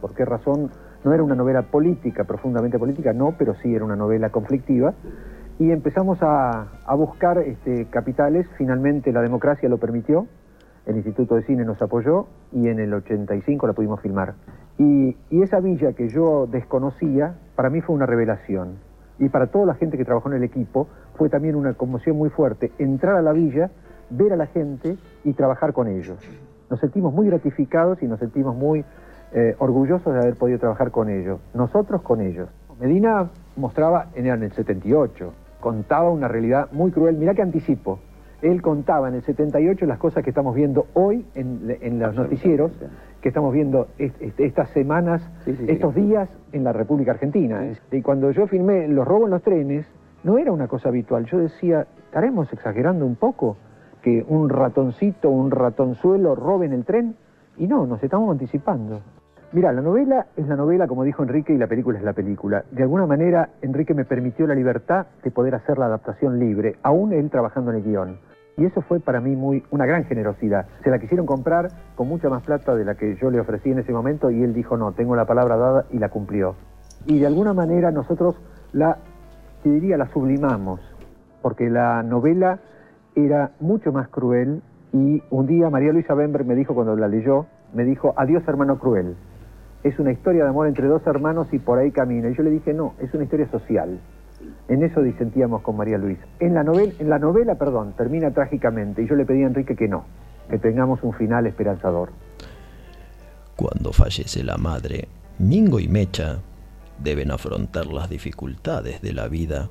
¿Por qué razón? No era una novela política, profundamente política, no, pero sí era una novela conflictiva. Y empezamos a, buscar este, capitales, finalmente la democracia lo permitió, el Instituto de Cine nos apoyó y en el 85 la pudimos filmar. Y, y esa villa que yo desconocía, para mí fue una revelación. Y para toda la gente que trabajó en el equipo, fue también una conmoción muy fuerte entrar a la villa, ver a la gente y trabajar con ellos. Nos sentimos muy gratificados y nos sentimos muy eh, orgullosos de haber podido trabajar con ellos. Nosotros con ellos. Medina mostraba en el 78, contaba una realidad muy cruel. Mirá que anticipo. Él contaba en el 78 las cosas que estamos viendo hoy en, en los noticieros, que estamos viendo est- est- estas semanas, estos días en la República Argentina. Y cuando yo filmé Los robos en los trenes, no era una cosa habitual. Yo decía, ¿estaremos exagerando un poco? Que un ratoncito, un ratonzuelo roben el tren. Y no, nos estamos anticipando. Mira, la novela es la novela, como dijo Enrique, y la película es la película. De alguna manera, Enrique me permitió la libertad de poder hacer la adaptación libre, aún él trabajando en el guion. Y eso fue para mí muy una gran generosidad. Se la quisieron comprar con mucha más plata de la que yo le ofrecí en ese momento y él dijo, no, tengo la palabra dada y la cumplió. Y de alguna manera nosotros la, te diría, la sublimamos, porque la novela era mucho más cruel y un día María Luisa Bemberg me dijo cuando la leyó, me dijo, adiós hermano cruel. Es una historia de amor entre dos hermanos y por ahí camina. Y yo le dije, no, es una historia social. En eso disentíamos con María Luisa. En la, novela, en la novela, perdón, termina trágicamente y yo le pedí a Enrique que no, que tengamos un final esperanzador. Cuando fallece la madre, Mingo y Mecha deben afrontar las dificultades de la vida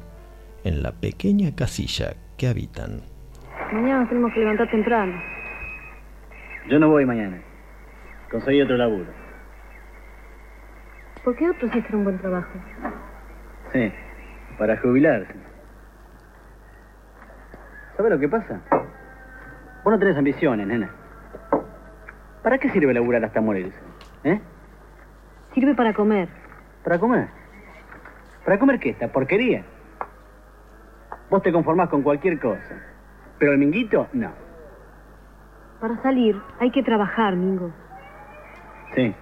en la pequeña casilla que habitan. Mañana nos tenemos que levantar temprano. Yo no voy mañana. Conseguí otro laburo. ¿Por qué otros hicieron un buen trabajo? Sí, para jubilarse. ¿Sabes lo que pasa? Vos no tenés ambiciones, nena. ¿Para qué sirve laburar hasta morirse? ¿Eh? Sirve para comer. ¿Para comer? ¿Para comer qué? ¿Esta porquería? Vos te conformás con cualquier cosa. Pero el minguito, no. Para salir hay que trabajar, Mingo. Sí.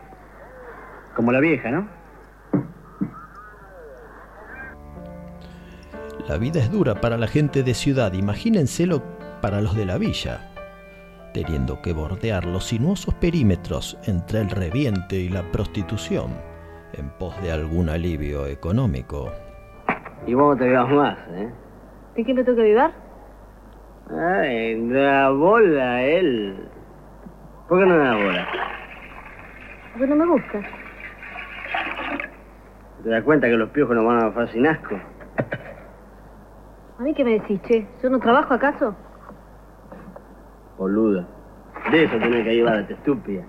Como la vieja, ¿no? La vida es dura para la gente de ciudad, imagínenselo para los de la villa, teniendo que bordear los sinuosos perímetros entre el reviente y la prostitución en pos de algún alivio económico. Y vos no te veas más, ¿eh? ¿De qué me toca vivar? Ay, la bola, él. ¿Por qué no da bola? Porque no me gusta. ¿Te das cuenta que los piojos nos van a fascinar asco? ¿A mí qué me decís, che? ¿Yo no trabajo acaso? Boluda. De eso tenés que ayudarte, estúpida.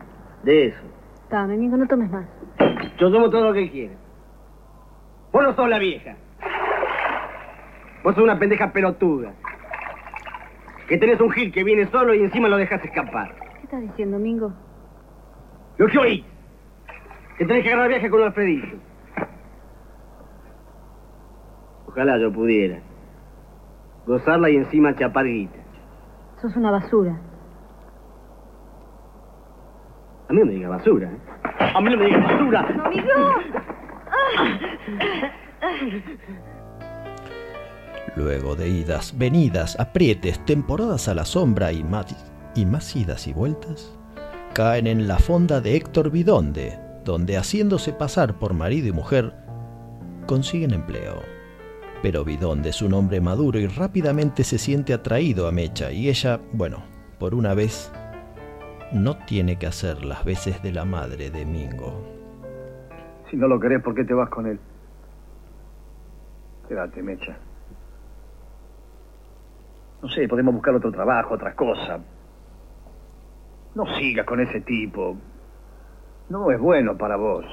De eso. Dame, Mingo, no tomes más. Yo tomo todo lo que quieras. Vos no sos la vieja. Vos sos una pendeja pelotuda. Que tenés un gil que viene solo y encima lo dejas escapar. ¿Qué estás diciendo, Mingo? Lo que oí. Que tenés que agarrar viaje con Alfredito. Ojalá yo pudiera. Gozarla y encima chapar guita. Sos una basura. A mí no me diga basura, ¿eh? A mí no me diga basura. ¡No, Mingo! Luego de idas, venidas, aprietes, temporadas a la sombra y más, y más idas y vueltas, caen en la fonda de Héctor Bidonde, donde haciéndose pasar por marido y mujer, consiguen empleo. Pero Bidonde es un hombre maduro y rápidamente se siente atraído a Mecha y ella, bueno, por una vez, no tiene que hacer las veces de la madre de Mingo. Si no lo querés, ¿por qué te vas con él? Quédate, Mecha. No sé, podemos buscar otro trabajo, otra cosa. No sigas con ese tipo. No es bueno para vos.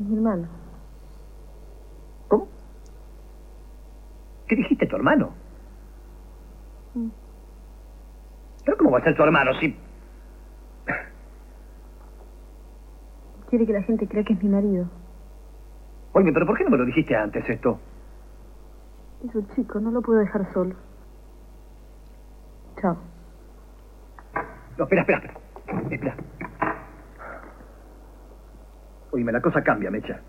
Es mi hermano. ¿Qué dijiste, tu hermano? ¿Pero cómo va a ser tu hermano si... Quiere que la gente crea que es mi marido. Oye, pero ¿por qué no me lo dijiste antes esto? Es un chico, no lo puedo dejar solo. Chao. No, espera, espera, espera. Espera. Oíme, la cosa cambia, Mecha.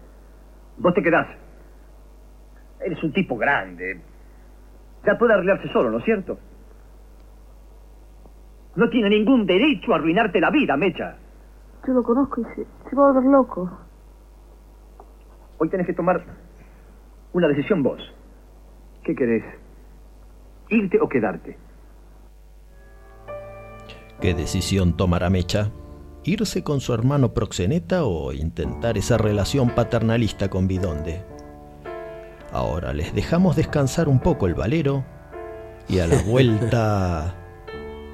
Vos te quedás. Eres un tipo grande. Ya puede arreglarse solo, ¿no es cierto? No tiene ningún derecho a arruinarte la vida, Mecha. Yo lo conozco y se, se va a volver loco. Hoy tenés que tomar una decisión vos. ¿Qué querés? ¿Irte o quedarte? ¿Qué decisión tomará Mecha? ¿Irse con su hermano proxeneta o intentar esa relación paternalista con Bidonde? Ahora les dejamos descansar un poco el valero y a la vuelta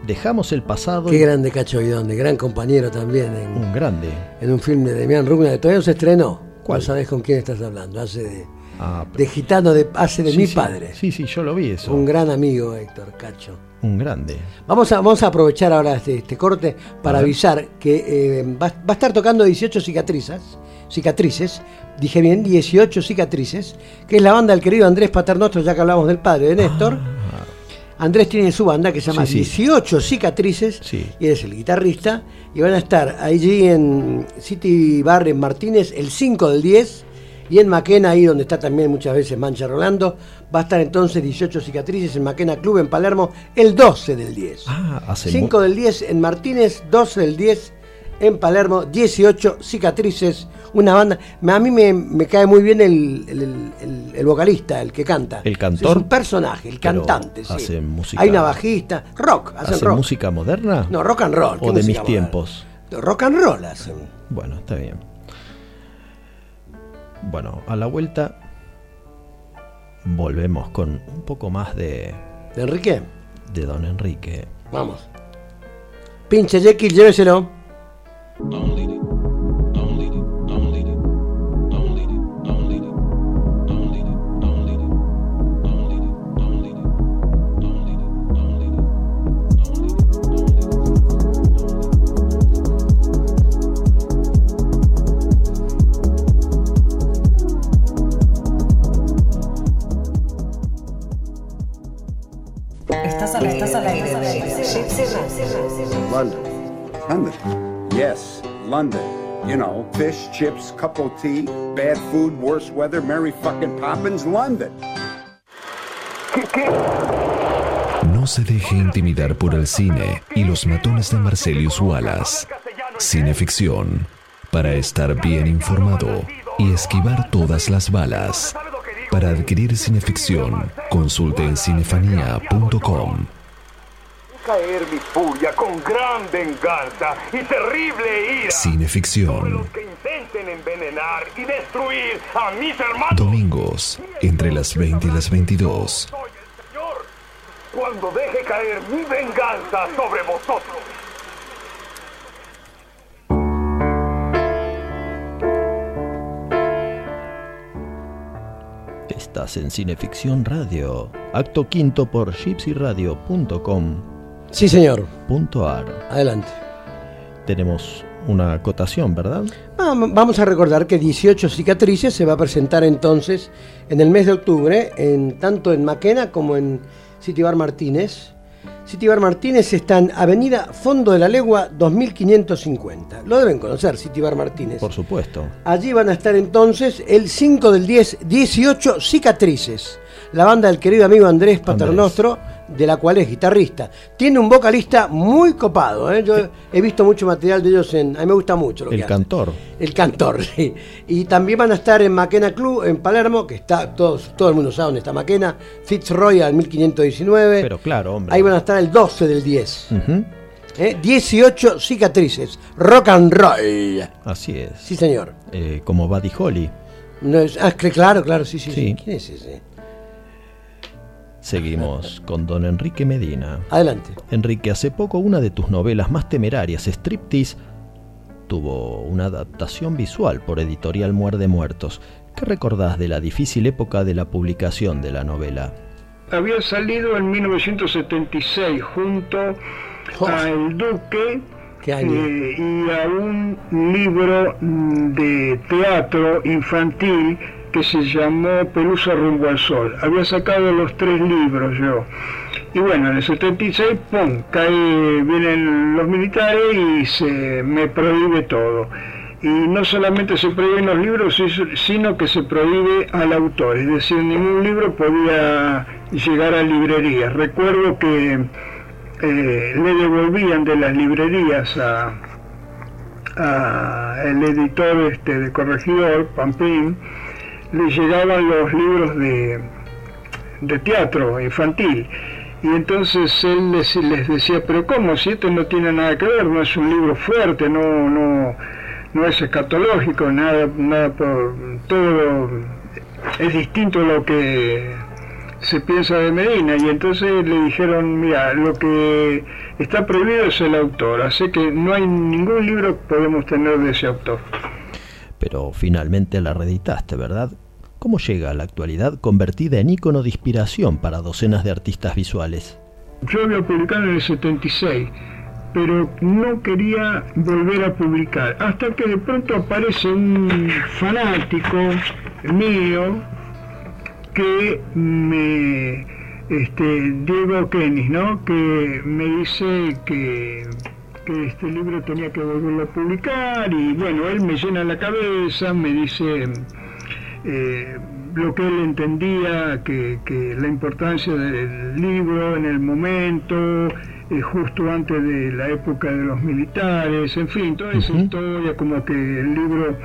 dejamos el pasado. Qué grande Cacho Bidonde, gran compañero también en, Un grande. en un film de Demian Rugna que todavía no se estrenó. ¿Cuál? No sabés con quién estás hablando. Hace de, Ah, de gitano, de, hace de sí, mi sí. padre. Sí, sí, yo lo vi eso. Un gran amigo, Héctor Cacho. Un grande. Vamos a, vamos a aprovechar ahora este, este corte para avisar que eh, va, va a estar tocando 18 cicatrices, cicatrices, dije bien, 18 cicatrices, que es la banda del querido Andrés Paternostro, ya que hablamos del padre de Néstor. Andrés tiene su banda que se llama Ah. Sí, sí. 18 cicatrices Sí. y es el guitarrista y van a estar allí en City Bar en Martínez el 5 del 10 y en Maquena, ahí donde está también muchas veces Mancha Rolando, va a estar entonces 18 cicatrices en Maquena Club en Palermo el 12 del 10. Ah, hace 5 del 10 en Martínez, 12 del 10 en Palermo, 18 cicatrices, una banda. me- A mí me, me cae muy bien el, el- el- el vocalista, el que canta. ¿El cantor? Es un personaje, el cantante. sí. hace música- Hay una bajista, rock, hacen ¿Hace rock. música moderna? No, rock and roll. ¿qué ¿O de mis moderna? tiempos? Rock and roll hacen. Bueno, está bien. Bueno, a la vuelta volvemos con un poco más de, ¿De Enrique? de Don Enrique. Vamos. Pinche Jekyll, lléveselo. Estás al, estás al aire Gypsy Radio. Yes, London. You know, fish, chips, cup of tea, bad food, worse weather, Mary fucking Poppins, London. No se deje intimidar por el cine y los matones de Marcelius Wallace. Cineficción. Para estar bien informado y esquivar todas las balas. Para adquirir cineficción, consulte en cinefanía.com. Caer mi furia con gran venganza y terrible ira. Cineficción. Que intenten envenenar y destruir a mis hermanos. Domingos, entre las 20 y las 22. Cuando deje caer mi venganza sobre vosotros. Estás en Cineficción Radio, acto quinto por gypsyradio.com. Sí, señor. Punto ar. Adelante. Tenemos una acotación, ¿verdad? Vam- Vamos a recordar que 18 cicatrices se va a presentar entonces en el mes de octubre, en, tanto en Maquena como en City Bar Martínez. City Bar Martínez está en Avenida Fondo de la Legua 2550. Lo deben conocer, City Bar Martínez. Por supuesto. Allí van a estar entonces el 5 del 10, 18 cicatrices. La banda del querido amigo Andrés Paternostro, de la cual es guitarrista. Tiene un vocalista muy copado. ¿eh? Yo he visto mucho material de ellos en. A mí me gusta mucho lo que El hacen. cantor. El cantor, sí. Y también van a estar en Maquena Club, en Palermo, que está, todos, todo el mundo sabe dónde está Maquena, Fitzroy 1519. Pero claro, hombre. Ahí van a estar el 12 del 10. Ujú. ¿eh? 18 cicatrices. Rock and roll. Así es. Sí, señor. Eh, como Buddy Holly. No es- ah, claro, claro, sí, sí, sí. Sí. ¿Quién es ese? Seguimos con don Enrique Medina. Adelante. Enrique, hace poco una de tus novelas más temerarias, Striptease, tuvo una adaptación visual por editorial Muerde Muertos. ¿Qué recordás de la difícil época de la publicación de la novela? Había salido en 1976 junto a El Duque ¿Qué año? eh, y a un libro mm, de teatro infantil que se llamó Pelusa rumbo al sol. Había sacado los tres libros yo. Y bueno, en el 76, ¡pum!, cae, vienen los militares y se me prohíbe todo. Y no solamente se prohíben los libros, si- sino que se prohíbe al autor. Es decir, ningún libro podía llegar a librerías. Recuerdo que eh, le devolvían de las librerías a, a el editor este, de Corregidor, Pampín, le llegaban los libros de, de teatro infantil. Y entonces él les, les decía, pero ¿cómo? Si esto no tiene nada que ver, no es un libro fuerte, no, no, no es escatológico, nada, nada por todo es distinto a lo que se piensa de Medina y entonces le dijeron, mira, lo que está prohibido es el autor, así que no hay ningún libro que podemos tener de ese autor. Pero finalmente la reeditaste, ¿verdad? ¿Cómo llega a la actualidad convertida en ícono de inspiración para docenas de artistas visuales? Yo había publicado en el 76, pero no quería volver a publicar, hasta que de pronto aparece un fanático mío que me, este, Diego Kenis, ¿no? que me dice que, que este libro tenía que volverlo a publicar y bueno, él me llena la cabeza, me dice eh, lo que él entendía, que, que la importancia del libro en el momento, eh, justo antes de la época de los militares, en fin, toda esa historia, como que el libro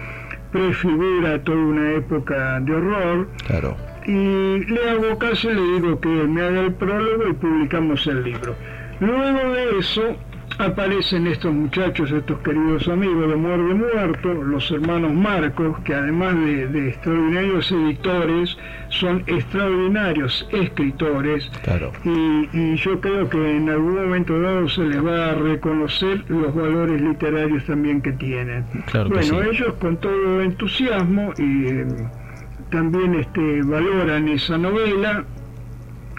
prefigura toda una época de horror. Claro. Y le hago caso y le digo que me haga el prólogo y publicamos el libro. Luego de eso aparecen estos muchachos, estos queridos amigos de Muerde Muerto, los hermanos Marcos, que además de, de extraordinarios editores, son extraordinarios escritores. Claro. Y, y yo creo que en algún momento dado se les va a reconocer los valores literarios también que tienen. Claro que bueno, sí. ellos con todo entusiasmo y eh, también este, valoran esa novela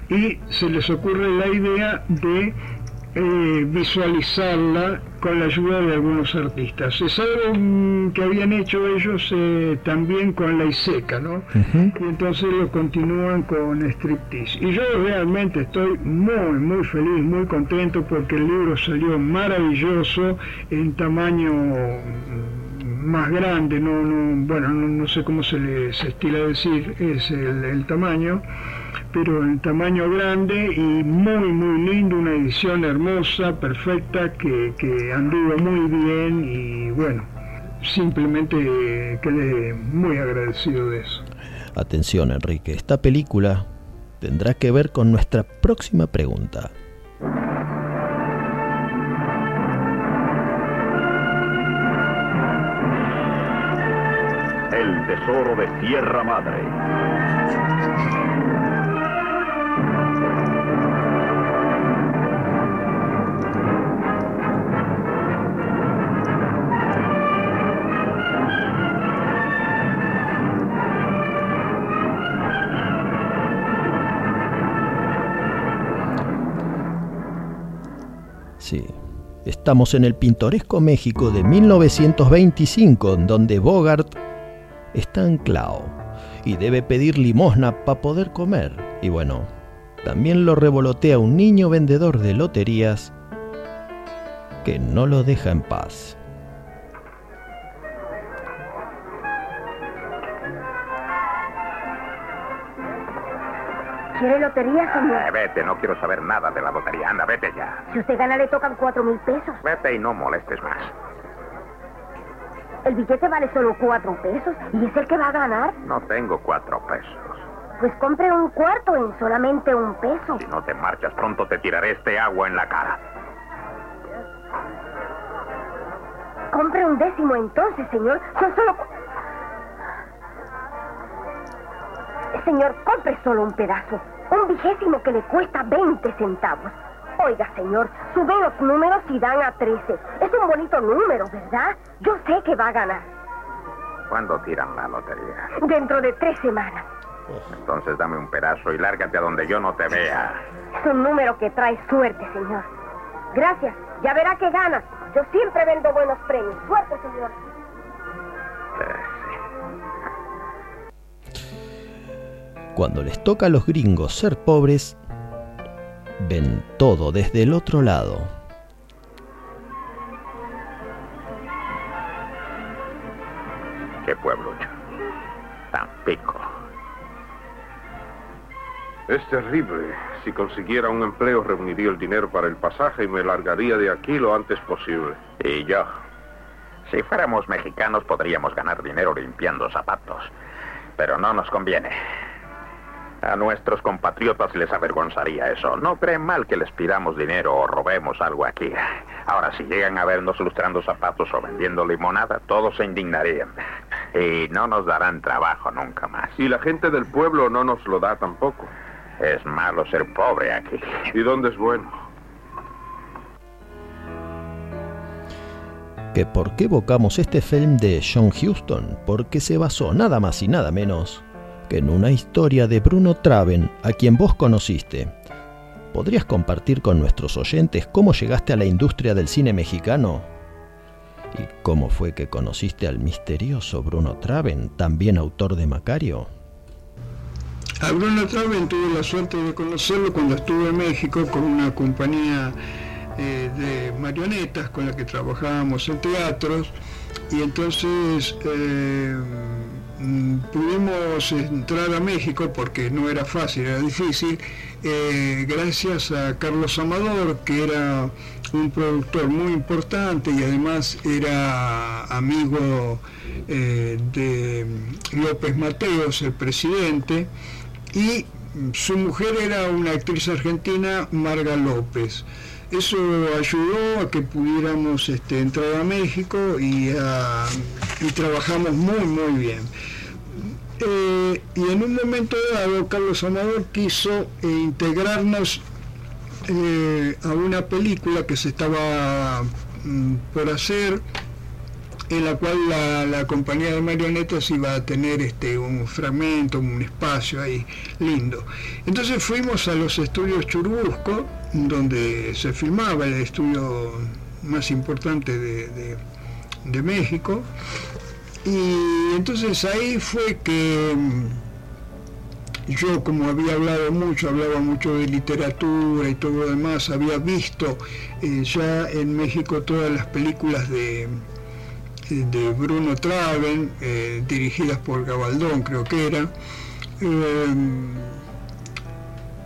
y se les ocurre la idea de eh, visualizarla con la ayuda de algunos artistas. Es algo mm, que habían hecho ellos eh, también con la Iseca, ¿no? Y entonces lo continúan con Striptease. Y yo realmente estoy muy, muy feliz, muy contento porque el libro salió maravilloso en tamaño mm, más grande, no, no, bueno, no, no sé cómo se le se estila decir, es el, el tamaño, pero en tamaño grande y muy, muy lindo, una edición hermosa, perfecta, que, que anduvo muy bien y bueno, simplemente quedé muy agradecido de eso. Atención, Enrique, esta película tendrá que ver con nuestra próxima pregunta. El tesoro de Tierra Madre. Sí, estamos en el pintoresco México de 1925, en donde Bogart está anclado y debe pedir limosna para poder comer. Y bueno, también lo revolotea un niño vendedor de loterías que no lo deja en paz. ¿Quiere lotería, señor? Eh, vete, no quiero saber nada de la lotería. Anda, vete ya. Si usted gana, le tocan cuatro mil pesos. Vete y no molestes más. El billete vale solo cuatro pesos y es el que va a ganar. No tengo cuatro pesos. Pues compre un cuarto en solamente un peso. Si no te marchas pronto, te tiraré este agua en la cara. Compre un décimo entonces, señor. Son solo... Señor, compre solo un pedazo. Un vigésimo que le cuesta 20 centavos. Oiga, señor, sube los números y dan a 13. Es un bonito número, ¿verdad? Yo sé que va a ganar. ¿Cuándo tiran la lotería? Dentro de tres semanas. Entonces dame un pedazo y lárgate a donde yo no te vea. Es un número que trae suerte, señor. Gracias. Ya verá que gana. Yo siempre vendo buenos premios. Suerte, señor. Cuando les toca a los gringos ser pobres, ven todo desde el otro lado. Qué pueblucho. Tampico. Es terrible. Si consiguiera un empleo, reuniría el dinero para el pasaje y me largaría de aquí lo antes posible. Y yo. Si fuéramos mexicanos podríamos ganar dinero limpiando zapatos. Pero no nos conviene. A nuestros compatriotas les avergonzaría eso. No creen mal que les pidamos dinero o robemos algo aquí. Ahora, si llegan a vernos lustrando zapatos o vendiendo limonada, todos se indignarían. Y no nos darán trabajo nunca más. Y la gente del pueblo no nos lo da tampoco. Es malo ser pobre aquí. ¿Y dónde es bueno? ¿Que por qué evocamos este film de John Huston? Porque se basó nada más y nada menos que en una historia de Bruno Traven, a quien vos conociste. ¿Podrías compartir con nuestros oyentes cómo llegaste a la industria del cine mexicano? ¿Y cómo fue que conociste al misterioso Bruno Traven, también autor de Macario? A Bruno Traven tuve la suerte de conocerlo cuando estuve en México con una compañía eh, de marionetas con la que trabajábamos en teatros y entonces eh, pudimos entrar a México porque no era fácil, era difícil, eh, gracias a Carlos Amador, que era un productor muy importante y además era amigo de López Mateos, el presidente, y su mujer era una actriz argentina, Marga López. Eso ayudó a que pudiéramos este, entrar a México y, a, y trabajamos muy, muy bien. Eh, y en un momento dado, Carlos Amador quiso eh, integrarnos eh, a una película que se estaba mm, por hacer, en la cual la, compañía de marionetas iba a tener este, un fragmento, un espacio ahí lindo. Entonces fuimos a los estudios Churubusco, donde se filmaba el estudio más importante de México, y entonces ahí fue que yo como había hablado mucho, hablaba mucho de literatura y todo lo demás, había visto eh, ya en México todas las películas de, de Bruno Traven, eh, dirigidas por Gabaldón creo que era. Eh,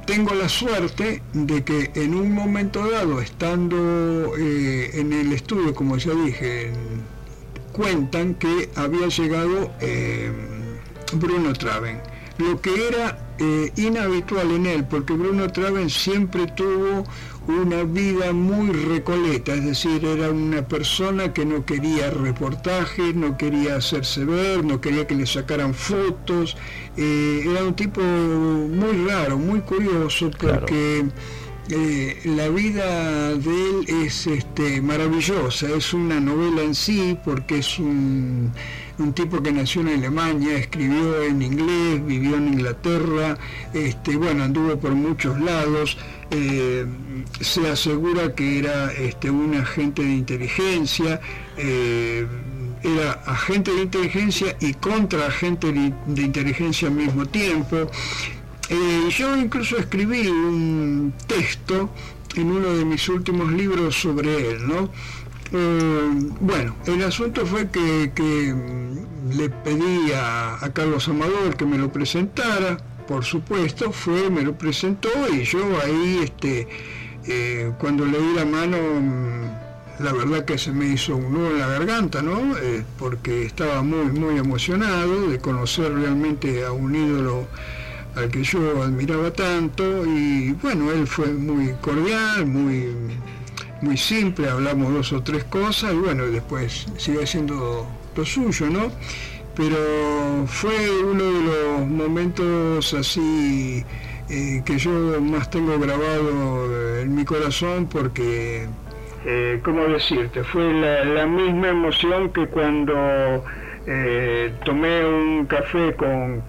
tengo la suerte de que en un momento dado, estando eh, en el estudio, como ya dije, cuentan que había llegado eh, Bruno Traven, lo que era eh, inhabitual en él, porque Bruno Traven siempre tuvo una vida muy recoleta, es decir, era una persona que no quería reportajes, no quería hacerse ver, no quería que le sacaran fotos, eh, era un tipo muy raro, muy curioso, porque eh, la vida de él es este, maravillosa, es una novela en sí, porque es un, tipo que nació en Alemania, escribió en inglés, vivió en Inglaterra, este, bueno, anduvo por muchos lados, eh, se asegura que era este, un agente de inteligencia, eh, era agente de inteligencia y contraagente de, de inteligencia al mismo tiempo. Eh, yo incluso escribí un texto en uno de mis últimos libros sobre él, ¿no? Eh, bueno, el asunto fue que, que le pedí a, Carlos Amador que me lo presentara, por supuesto, fue, me lo presentó y yo ahí, este, eh, cuando le di la mano, la verdad que se me hizo un nudo en la garganta, ¿no? Porque estaba muy, muy emocionado de conocer realmente a un ídolo al que yo admiraba tanto y bueno, él fue muy cordial, muy muy simple, hablamos dos o tres cosas y bueno, después sigue siendo lo suyo, ¿no? Pero fue uno de los momentos así eh, que yo más tengo grabado en mi corazón porque, eh, ¿cómo decirte? Fue la, misma emoción que cuando eh, tomé un café con,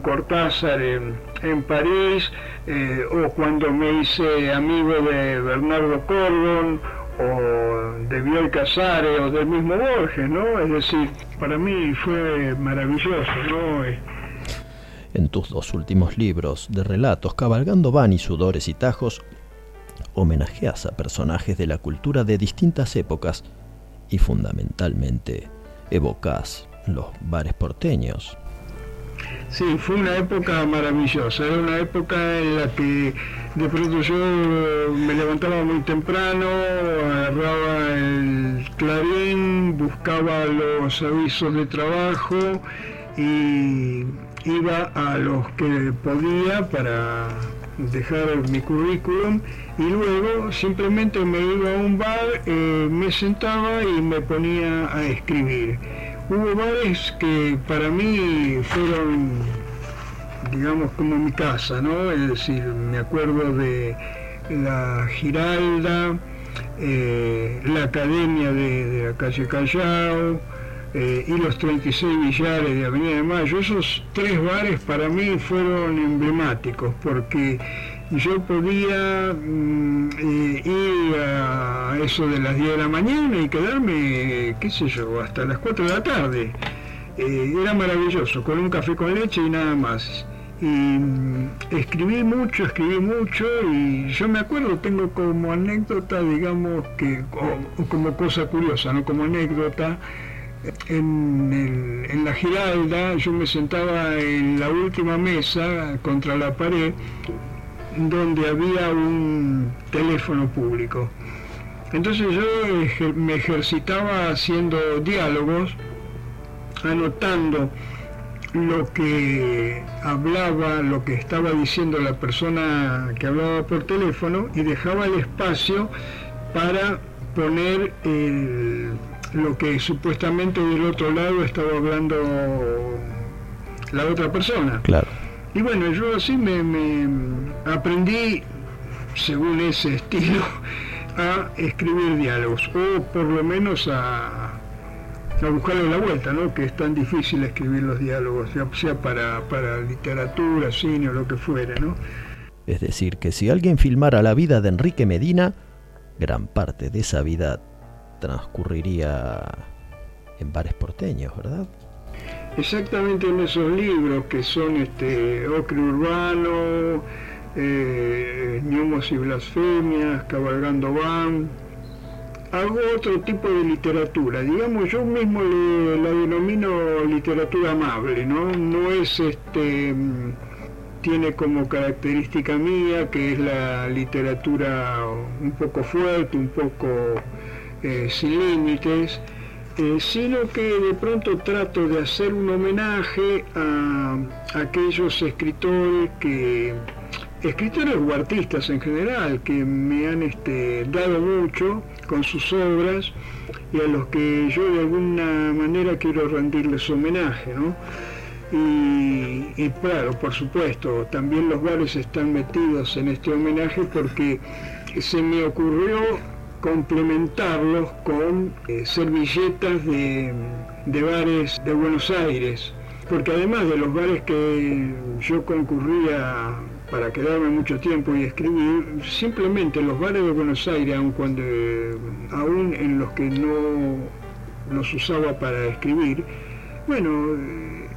Cortázar en, París, eh, o cuando me hice amigo de Bernardo Cordon, o de Bioy Casares, o del mismo Borges, ¿no? Es decir, para mí fue maravilloso, ¿no? En tus dos últimos libros de relatos, Cabalgando Van y Sudores y Tajos, homenajeas a personajes de la cultura de distintas épocas y fundamentalmente evocas los bares porteños. Sí, fue una época maravillosa, era una época en la que de pronto yo me levantaba muy temprano, agarraba el clarín, buscaba los avisos de trabajo y iba a los que podía para dejar mi currículum y luego simplemente me iba a un bar, eh, me sentaba y me ponía a escribir. Hubo bares que para mí fueron, digamos, como mi casa, ¿no? Es decir, me acuerdo de la Giralda, eh, la Academia de, la calle Callao, eh, y los 36 billares de Avenida de Mayo. Esos tres bares para mí fueron emblemáticos porque yo podía mm, eh, eso de las 10 de la mañana y quedarme, qué sé yo, hasta las 4 de la tarde. Eh, era maravilloso, con un café con leche y nada más. Y mm, escribí mucho, escribí mucho y yo me acuerdo, tengo como anécdota, digamos que, o, como cosa curiosa, no como anécdota, en la Giralda yo me sentaba en la última mesa contra la pared donde había un teléfono público. Entonces yo ejer- me ejercitaba haciendo diálogos, anotando lo que hablaba, lo que estaba diciendo la persona que hablaba por teléfono y dejaba el espacio para poner el- lo que supuestamente del otro lado estaba hablando la otra persona. Claro. Y bueno, yo así me, me aprendí, según ese estilo, a escribir diálogos, o por lo menos a, a buscarle la vuelta, ¿no? Que es tan difícil escribir los diálogos, ya sea para, para literatura, cine o lo que fuera, ¿no? Es decir, que si alguien filmara la vida de Enrique Medina, gran parte de esa vida transcurriría en bares porteños, ¿verdad? Exactamente en esos libros que son este Ocre Urbano, eh, y Blasfemias, Cabalgando Van. Hago otro tipo de literatura, digamos, yo mismo la denomino literatura amable, ¿no? No es este mm, tiene como característica mía que es la literatura un poco fuerte, un poco eh, sin límites, eh, sino que de pronto trato de hacer un homenaje a, aquellos escritores que escritores o artistas en general que me han este, dado mucho con sus obras y a los que yo de alguna manera quiero rendirles homenaje, ¿no? Y, claro, por supuesto, también los bares están metidos en este homenaje porque se me ocurrió complementarlos con eh, servilletas de, de bares de Buenos Aires, porque además de los bares que yo concurría para quedarme mucho tiempo y escribir, simplemente los bares de Buenos Aires, aun cuando, aún en los que no los usaba para escribir, bueno,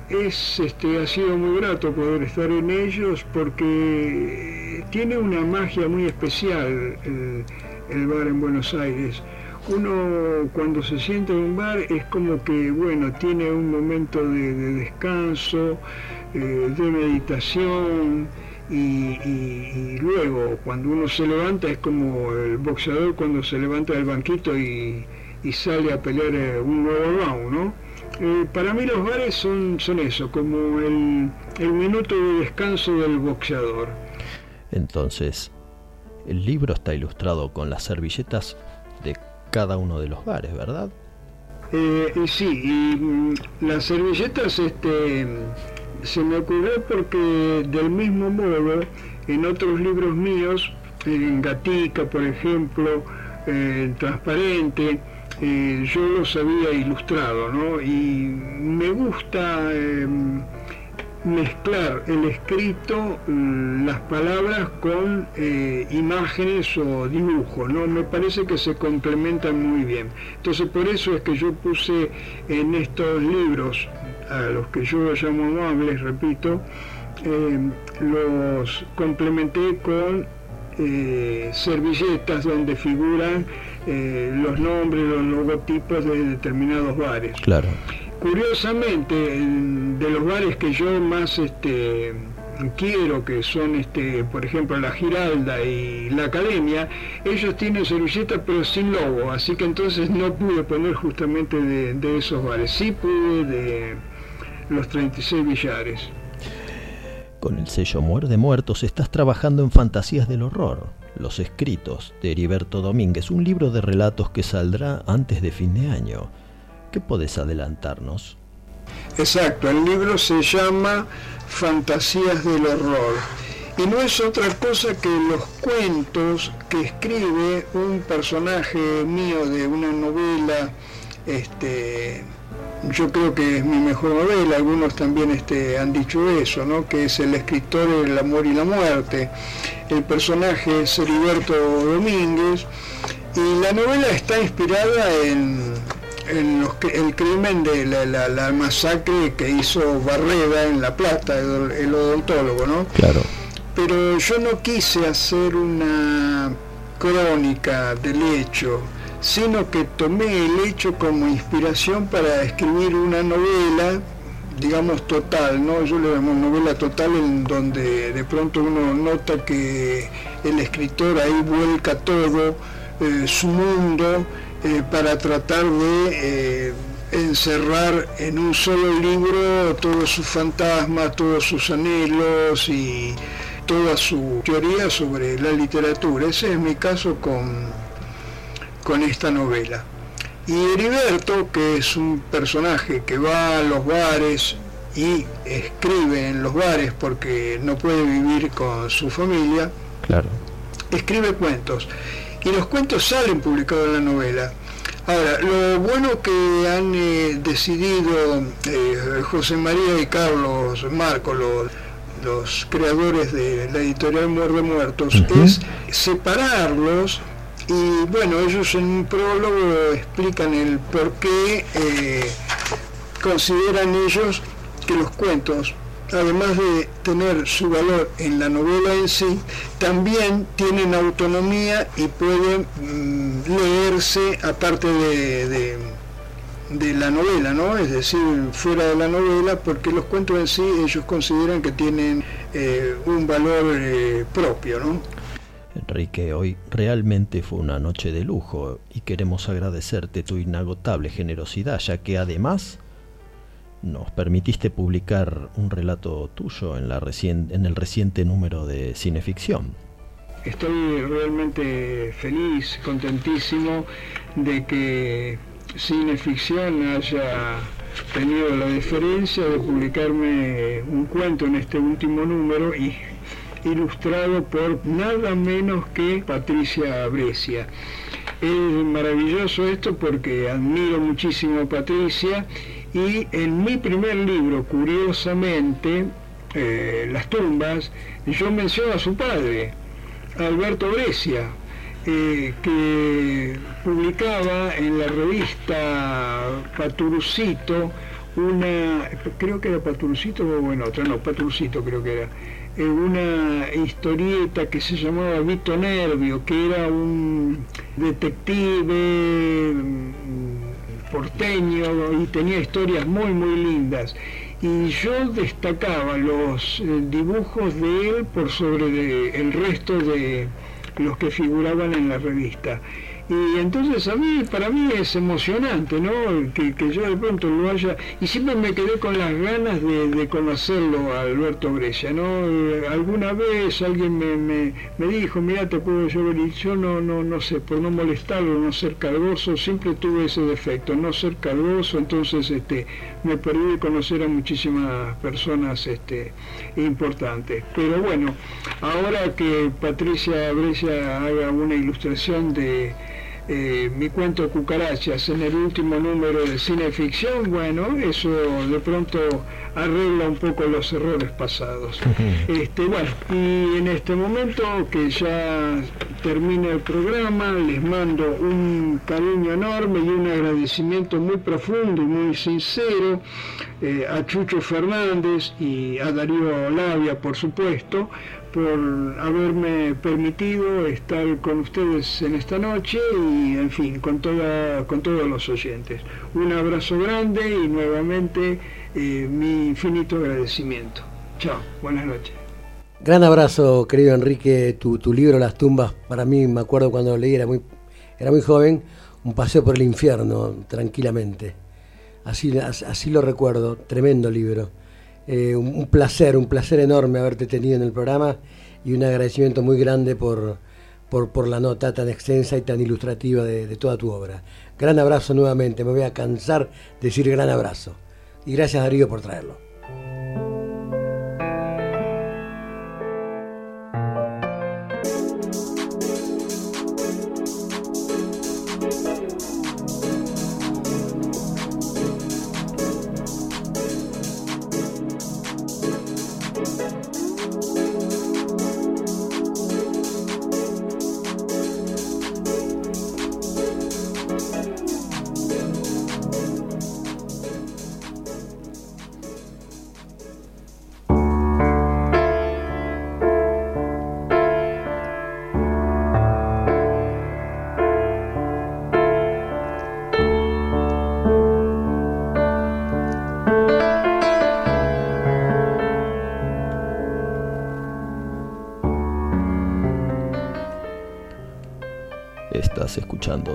es, este, ha sido muy grato poder estar en ellos porque tiene una magia muy especial el, bar en Buenos Aires. Uno cuando se sienta en un bar es como que, bueno, tiene un momento de, de descanso, eh, de meditación y, y- y luego cuando uno se levanta es como el boxeador cuando se levanta del banquito y, y sale a pelear eh, un nuevo round, ¿no? Eh, para mí los bares son, son eso, como el, el minuto de descanso del boxeador. Entonces, el libro está ilustrado con las servilletas de cada uno de los bares, ¿verdad? Eh, sí, y mm, las servilletas este, se me ocurrió porque del mismo modo en otros libros míos, en Gatica por ejemplo, eh, en Transparente, eh, yo los había ilustrado, ¿no? Y me gusta eh, mezclar el escrito, mm, las palabras con eh, imágenes o dibujos, ¿no? Me parece que se complementan muy bien. Entonces por eso es que yo puse en estos libros, a los que yo llamo amables, repito, eh, los complementé con eh, servilletas donde figuran eh, los nombres, los logotipos de determinados bares. Claro. curiosamente, en- de los bares que yo más este, quiero, que son, este, por ejemplo, la Giralda y la Academia, ellos tienen servilleta pero sin logo, así que entonces no pude poner justamente de, de esos bares. Sí pude de los 36 billares. Con el sello Muerde Muertos estás trabajando en Fantasías del Horror, Los Escritos de Heriberto Domínguez, un libro de relatos que saldrá antes de fin de año. ¿Qué podés adelantarnos? Exacto, el libro se llama Fantasías del Horror y no es otra cosa que los cuentos que escribe un personaje mío de una novela, este, yo creo que es mi mejor novela, algunos también este, han dicho eso, ¿no? que es el escritor El amor y la muerte. El personaje es Heriberto Domínguez y la novela está inspirada en, en los el crimen de la, la- la masacre que hizo Barreda en La Plata, el, el odontólogo, ¿no? Claro. Pero yo no quise hacer una crónica del hecho, sino que tomé el hecho como inspiración para escribir una novela, digamos total, ¿no? Yo le llamo novela total en donde de pronto uno nota que el escritor ahí vuelca todo eh, su mundo eh, para tratar de eh, encerrar en un solo libro todos sus fantasmas, todos sus anhelos y toda su teoría sobre la literatura. Ese es mi caso con, con esta novela. Y Heriberto, que es un personaje que va a los bares y escribe en los bares porque no puede vivir con su familia, Claro. escribe cuentos. Y los cuentos salen publicados en la novela. Ahora, lo bueno que han eh, decidido eh, José María y Carlos Marco, los, los creadores de la editorial Muerde Muertos, es separarlos y bueno, ellos en un prólogo explican el por qué eh, consideran ellos que los cuentos, además de tener su valor en la novela en sí, también tienen autonomía y pueden mm, leerse aparte de, de- la novela, ¿no? Es decir, fuera de la novela, porque los cuentos en sí ellos consideran que tienen eh, un valor eh, propio, ¿no? Enrique, hoy realmente fue una noche de lujo y queremos agradecerte tu inagotable generosidad, ya que además nos permitiste publicar un relato tuyo en, el reciente número de Cineficción. Estoy realmente feliz, contentísimo de que Cineficción haya tenido la deferencia de publicarme un cuento en este último número y ilustrado por nada menos que Patricia Brescia. Es maravilloso esto porque admiro muchísimo a Patricia y en mi primer libro, curiosamente, eh, Las tumbas, yo menciono a su padre, Alberto Brescia, eh, que publicaba en la revista Paturucito una, creo que era Paturucito o bueno, otra no, Paturucito creo que era, eh, una historieta que se llamaba Vito Nervio, que era un detective mm, porteño y tenía historias muy muy lindas y yo destacaba los eh, dibujos de él por sobre el resto de los que figuraban en la revista. Y entonces a mí, para mí es emocionante, ¿no? Que, que yo de pronto lo haya... Y siempre me quedé con las ganas de, conocerlo a Alberto Brescia, ¿no? Alguna vez alguien me, me, me dijo, mira, te puedo yo yo no, no, no sé, por no molestarlo, no ser cargoso, siempre tuve ese defecto, no ser cargoso, entonces este, me perdí de conocer a muchísimas personas este, importantes. Pero bueno, ahora que Patricia Brescia haga una ilustración de eh, mi cuento Cucarachas en el último número de cine ficción, bueno, eso de pronto arregla un poco los errores pasados. Este, bueno, y en este momento que ya termina el programa, les mando un cariño enorme y un agradecimiento muy profundo y muy sincero eh, a Chucho Fernández y a Darío Labia, por supuesto, por haberme permitido estar con ustedes en esta noche y en fin, con, toda, con todos los oyentes. Un abrazo grande y nuevamente eh, mi infinito agradecimiento. Chao, buenas noches. Gran abrazo, querido Enrique. Tu, tu libro Las tumbas, para mí, me acuerdo cuando lo leí, era muy, era muy joven, un paseo por el infierno, tranquilamente. Así, as- así lo recuerdo, tremendo libro. Eh, un, placer, un placer enorme haberte tenido en el programa y un agradecimiento muy grande por, por, por la nota tan extensa y tan ilustrativa de, de toda tu obra. Gran abrazo nuevamente, me voy a cansar de decir gran abrazo. Y gracias Darío por traerlo.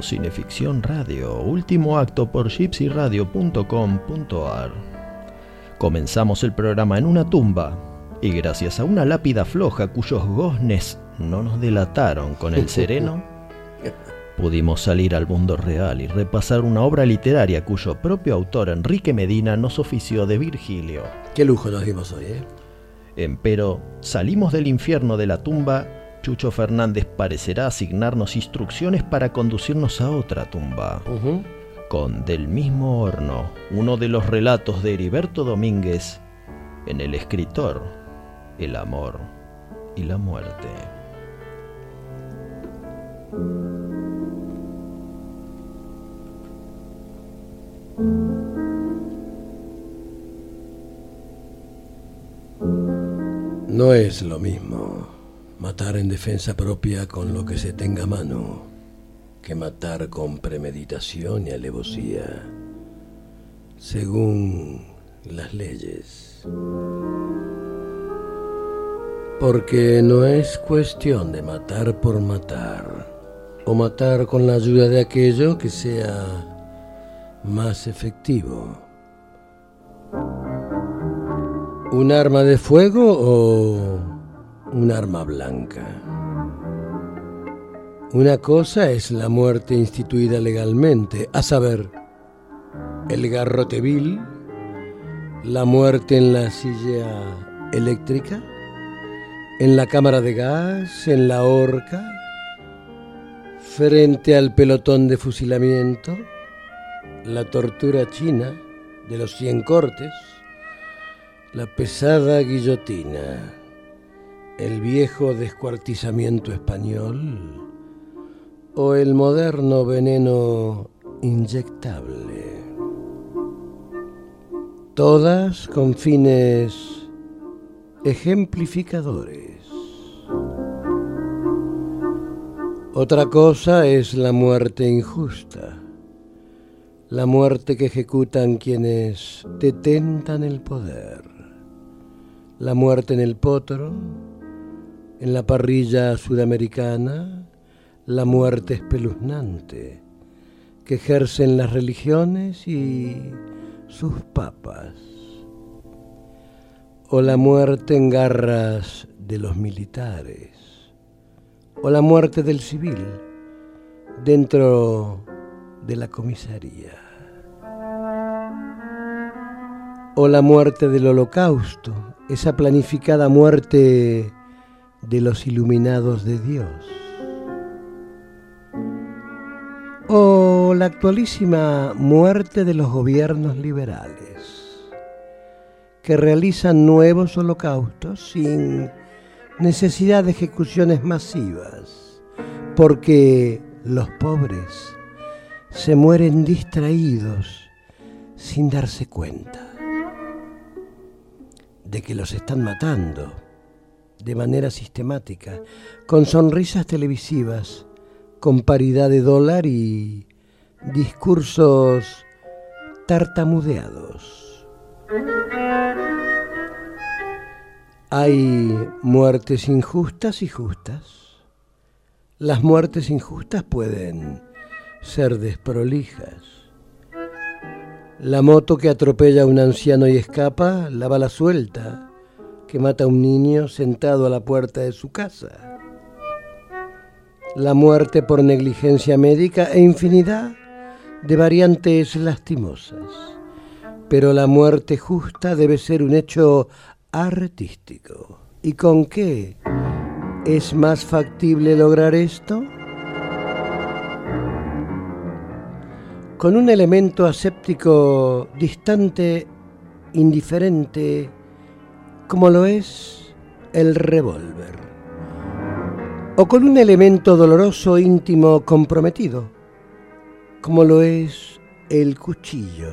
Cineficción Radio, último acto por gypsyradio.com.ar. Comenzamos el programa en una tumba y gracias a una lápida floja cuyos goznes no nos delataron con el sereno, pudimos salir al mundo real y repasar una obra literaria cuyo propio autor Enrique Medina nos ofició de Virgilio. Qué lujo nos dimos hoy, ¿eh? Empero, salimos del infierno de la tumba, Chucho Fernández parecerá asignarnos instrucciones para conducirnos a otra tumba. Con Del mismo horno, uno de los relatos de Heriberto Domínguez en El escritor, el amor y la muerte. No es lo mismo matar en defensa propia con lo que se tenga a mano que matar con premeditación y alevosía, según las leyes. Porque no es cuestión de matar por matar, o matar con la ayuda de aquello que sea más efectivo. ¿Un arma de fuego o un arma blanca? Una cosa es la muerte instituida legalmente, a saber, el garrote vil, la muerte en la silla eléctrica, en la cámara de gas, en la horca, frente al pelotón de fusilamiento, la tortura china de los cien cortes, la pesada guillotina, el viejo descuartizamiento español o el moderno veneno inyectable. Todas con fines ejemplificadores. Otra cosa es la muerte injusta, la muerte que ejecutan quienes detentan el poder, la muerte en el potro, en la parrilla sudamericana, la muerte espeluznante que ejercen las religiones y sus papas, o la muerte en garras de los militares, o la muerte del civil dentro de la comisaría, o la muerte del holocausto, esa planificada muerte de los iluminados de Dios. O la actualísima muerte de los gobiernos liberales, que realizan nuevos holocaustos sin necesidad de ejecuciones masivas, porque los pobres se mueren distraídos sin darse cuenta de que los están matando de manera sistemática, con sonrisas televisivas con paridad de dólar y discursos tartamudeados. Hay muertes injustas y justas. Las muertes injustas pueden ser desprolijas. La moto que atropella a un anciano y escapa, la bala suelta que mata a un niño sentado a la puerta de su casa. La muerte por negligencia médica e infinidad de variantes lastimosas. Pero la muerte justa debe ser un hecho artístico. ¿Y con qué es más factible lograr esto? Con un elemento aséptico distante, indiferente, como lo es el revólver. O con un elemento doloroso, íntimo, comprometido, como lo es el cuchillo.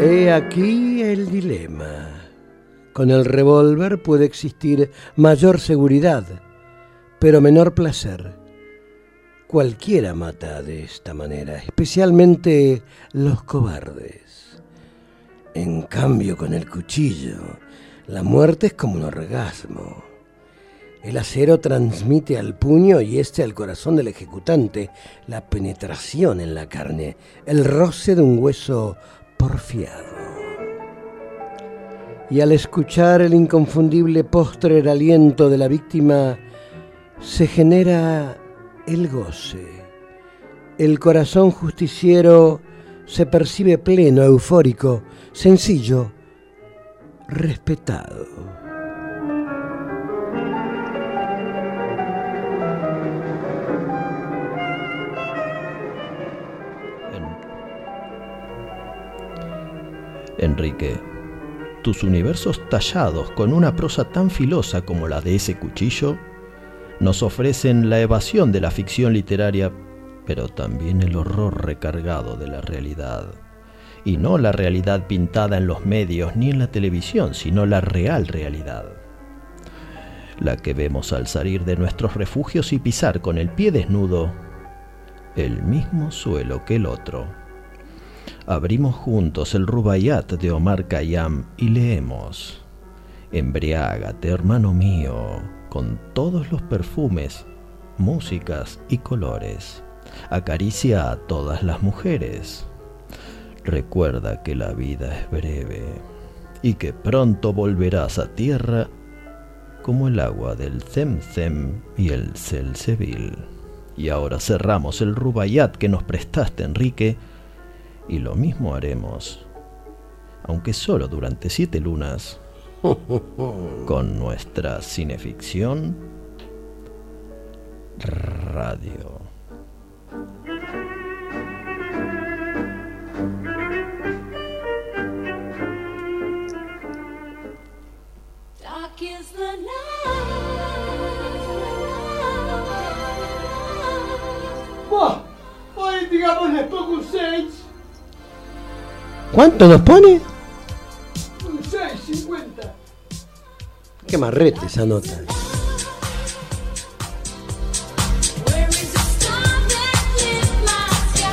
He aquí el dilema. Con el revólver puede existir mayor seguridad, pero menor placer. Cualquiera mata de esta manera, especialmente los cobardes. En cambio, con el cuchillo, la muerte es como un orgasmo. El acero transmite al puño y este al corazón del ejecutante la penetración en la carne, el roce de un hueso porfiado. Y al escuchar el inconfundible postrer aliento de la víctima, se genera el goce. El corazón justiciero se percibe pleno, eufórico, sencillo, respetado. Enrique, tus universos tallados con una prosa tan filosa como la de ese cuchillo nos ofrecen la evasión de la ficción literaria, pero también el horror recargado de la realidad. Y no la realidad pintada en los medios ni en la televisión, sino la real realidad. La que vemos al salir de nuestros refugios y pisar con el pie desnudo el mismo suelo que el otro. Abrimos juntos el Rubaiyat de Omar Khayyam y leemos: Embriágate, hermano mío, con todos los perfumes, músicas y colores. Acaricia a todas las mujeres. Recuerda que la vida es breve y que pronto volverás a tierra como el agua del Zemzem y el Selsebil. Y ahora cerramos el Rubaiyat que nos prestaste, Enrique, y lo mismo haremos, aunque solo durante siete lunas, con nuestra cineficción radio. Buah, hoy digamos les pongo un 6. ¿Cuánto nos pone? Un 6,50. Qué marrete esa nota.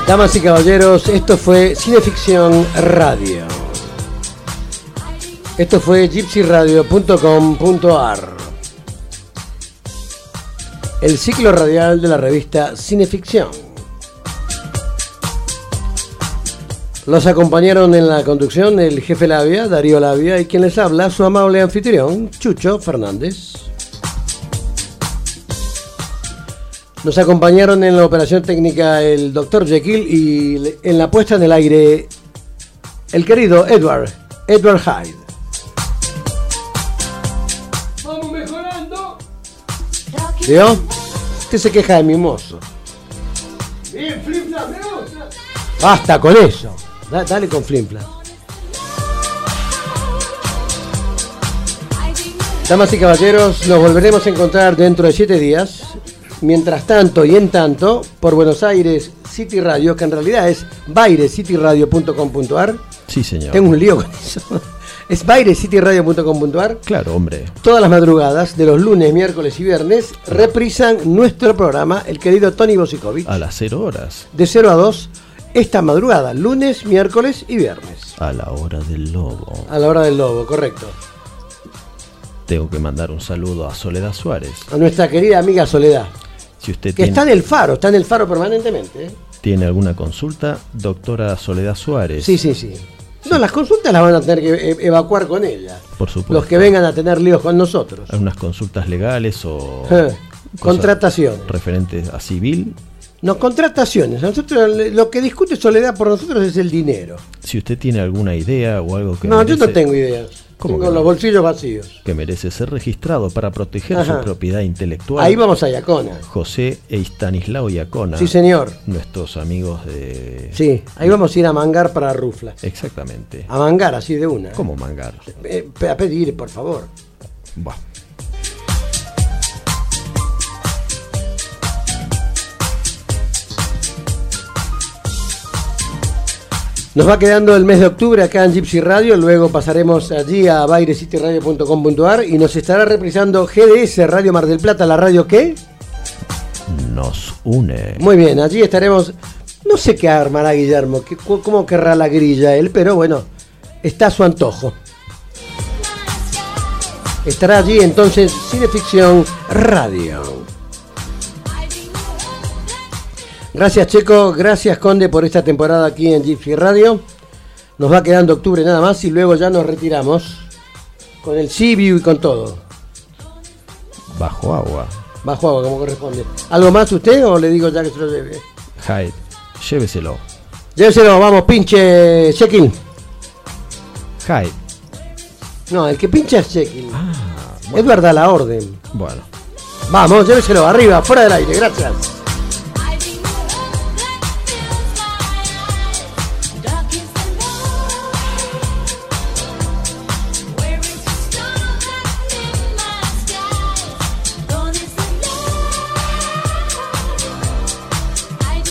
Damas y caballeros, esto fue Cineficción Radio. Esto fue gypsyradio.com.ar. El ciclo radial de la revista Cineficción. Los acompañaron en la conducción el jefe Labia, Darío Labia, y quien les habla, su amable anfitrión, Chucho Fernández. Nos acompañaron en la operación técnica el doctor Jekyll y en la puesta en el aire el querido Edward, Edward Hyde. ¿Vio? Usted se queja de mi mozo. Bien, gusta. Basta con eso. Da- dale con Flimpla. Damas y caballeros, nos volveremos a encontrar dentro de siete días. Mientras tanto y en tanto, por Buenos Aires City Radio, que en realidad es bairecityradio.com.ar. Sí, señor. Tengo un lío con eso. Es bairecityradio.com.ar. Claro, hombre. Todas las madrugadas de los lunes, miércoles y viernes reprisan nuestro programa, el querido Tony Bosikovich. A las 0 horas. De 0 a 2, esta madrugada, lunes, miércoles y viernes. A la hora del lobo. A la hora del lobo, correcto. Tengo que mandar un saludo a Soledad Suárez. A nuestra querida amiga Soledad. Si usted Que tiene, está en el faro, está en el faro permanentemente. ¿eh? tiene alguna consulta, doctora Soledad Suárez. Sí, sí, sí. No, las consultas las van a tener que e- evacuar con ella. Por supuesto. Los que vengan a tener líos con nosotros. Algunas consultas legales o. Eh, contrataciones. Referentes a civil. No, contrataciones. Nosotros lo que discute Soledad por nosotros es el dinero. Si usted tiene alguna idea o algo que. No, yo no merece- tengo ideas. ¿Cómo no? los bolsillos vacíos. Que merece ser registrado para proteger Ajá. su propiedad intelectual. Ahí vamos a Yacona. José e Stanislao Iacona. Sí, señor. Nuestros amigos de. Sí, ahí vamos a ir a mangar para Rufla. Exactamente. A mangar así de una. ¿Cómo mangar? Eh, a pedir, por favor. Buah. Nos va quedando el mes de octubre acá en Gypsy Radio, luego pasaremos allí a bairecityradio.com.ar y nos estará reprisando GDS Radio Mar del Plata, la radio que... Nos une. Muy bien, allí estaremos... No sé qué armará Guillermo, qué- cómo querrá la grilla él, pero bueno, está a su antojo. Estará allí entonces Cineficción Radio. Gracias Checo, gracias Conde por esta temporada aquí en Gypsy Radio. Nos va quedando octubre nada más y luego ya nos retiramos con el Sibiu y con todo. Bajo agua. Bajo agua como corresponde. ¿Algo más usted o le digo ya que se lo lleve? Hyde, lléveselo. Lléveselo, vamos, pinche Jekyll. Hyde. No, el que pincha es Jekyll. Es verdad la orden. Bueno. Vamos, lléveselo, arriba, fuera del aire, gracias.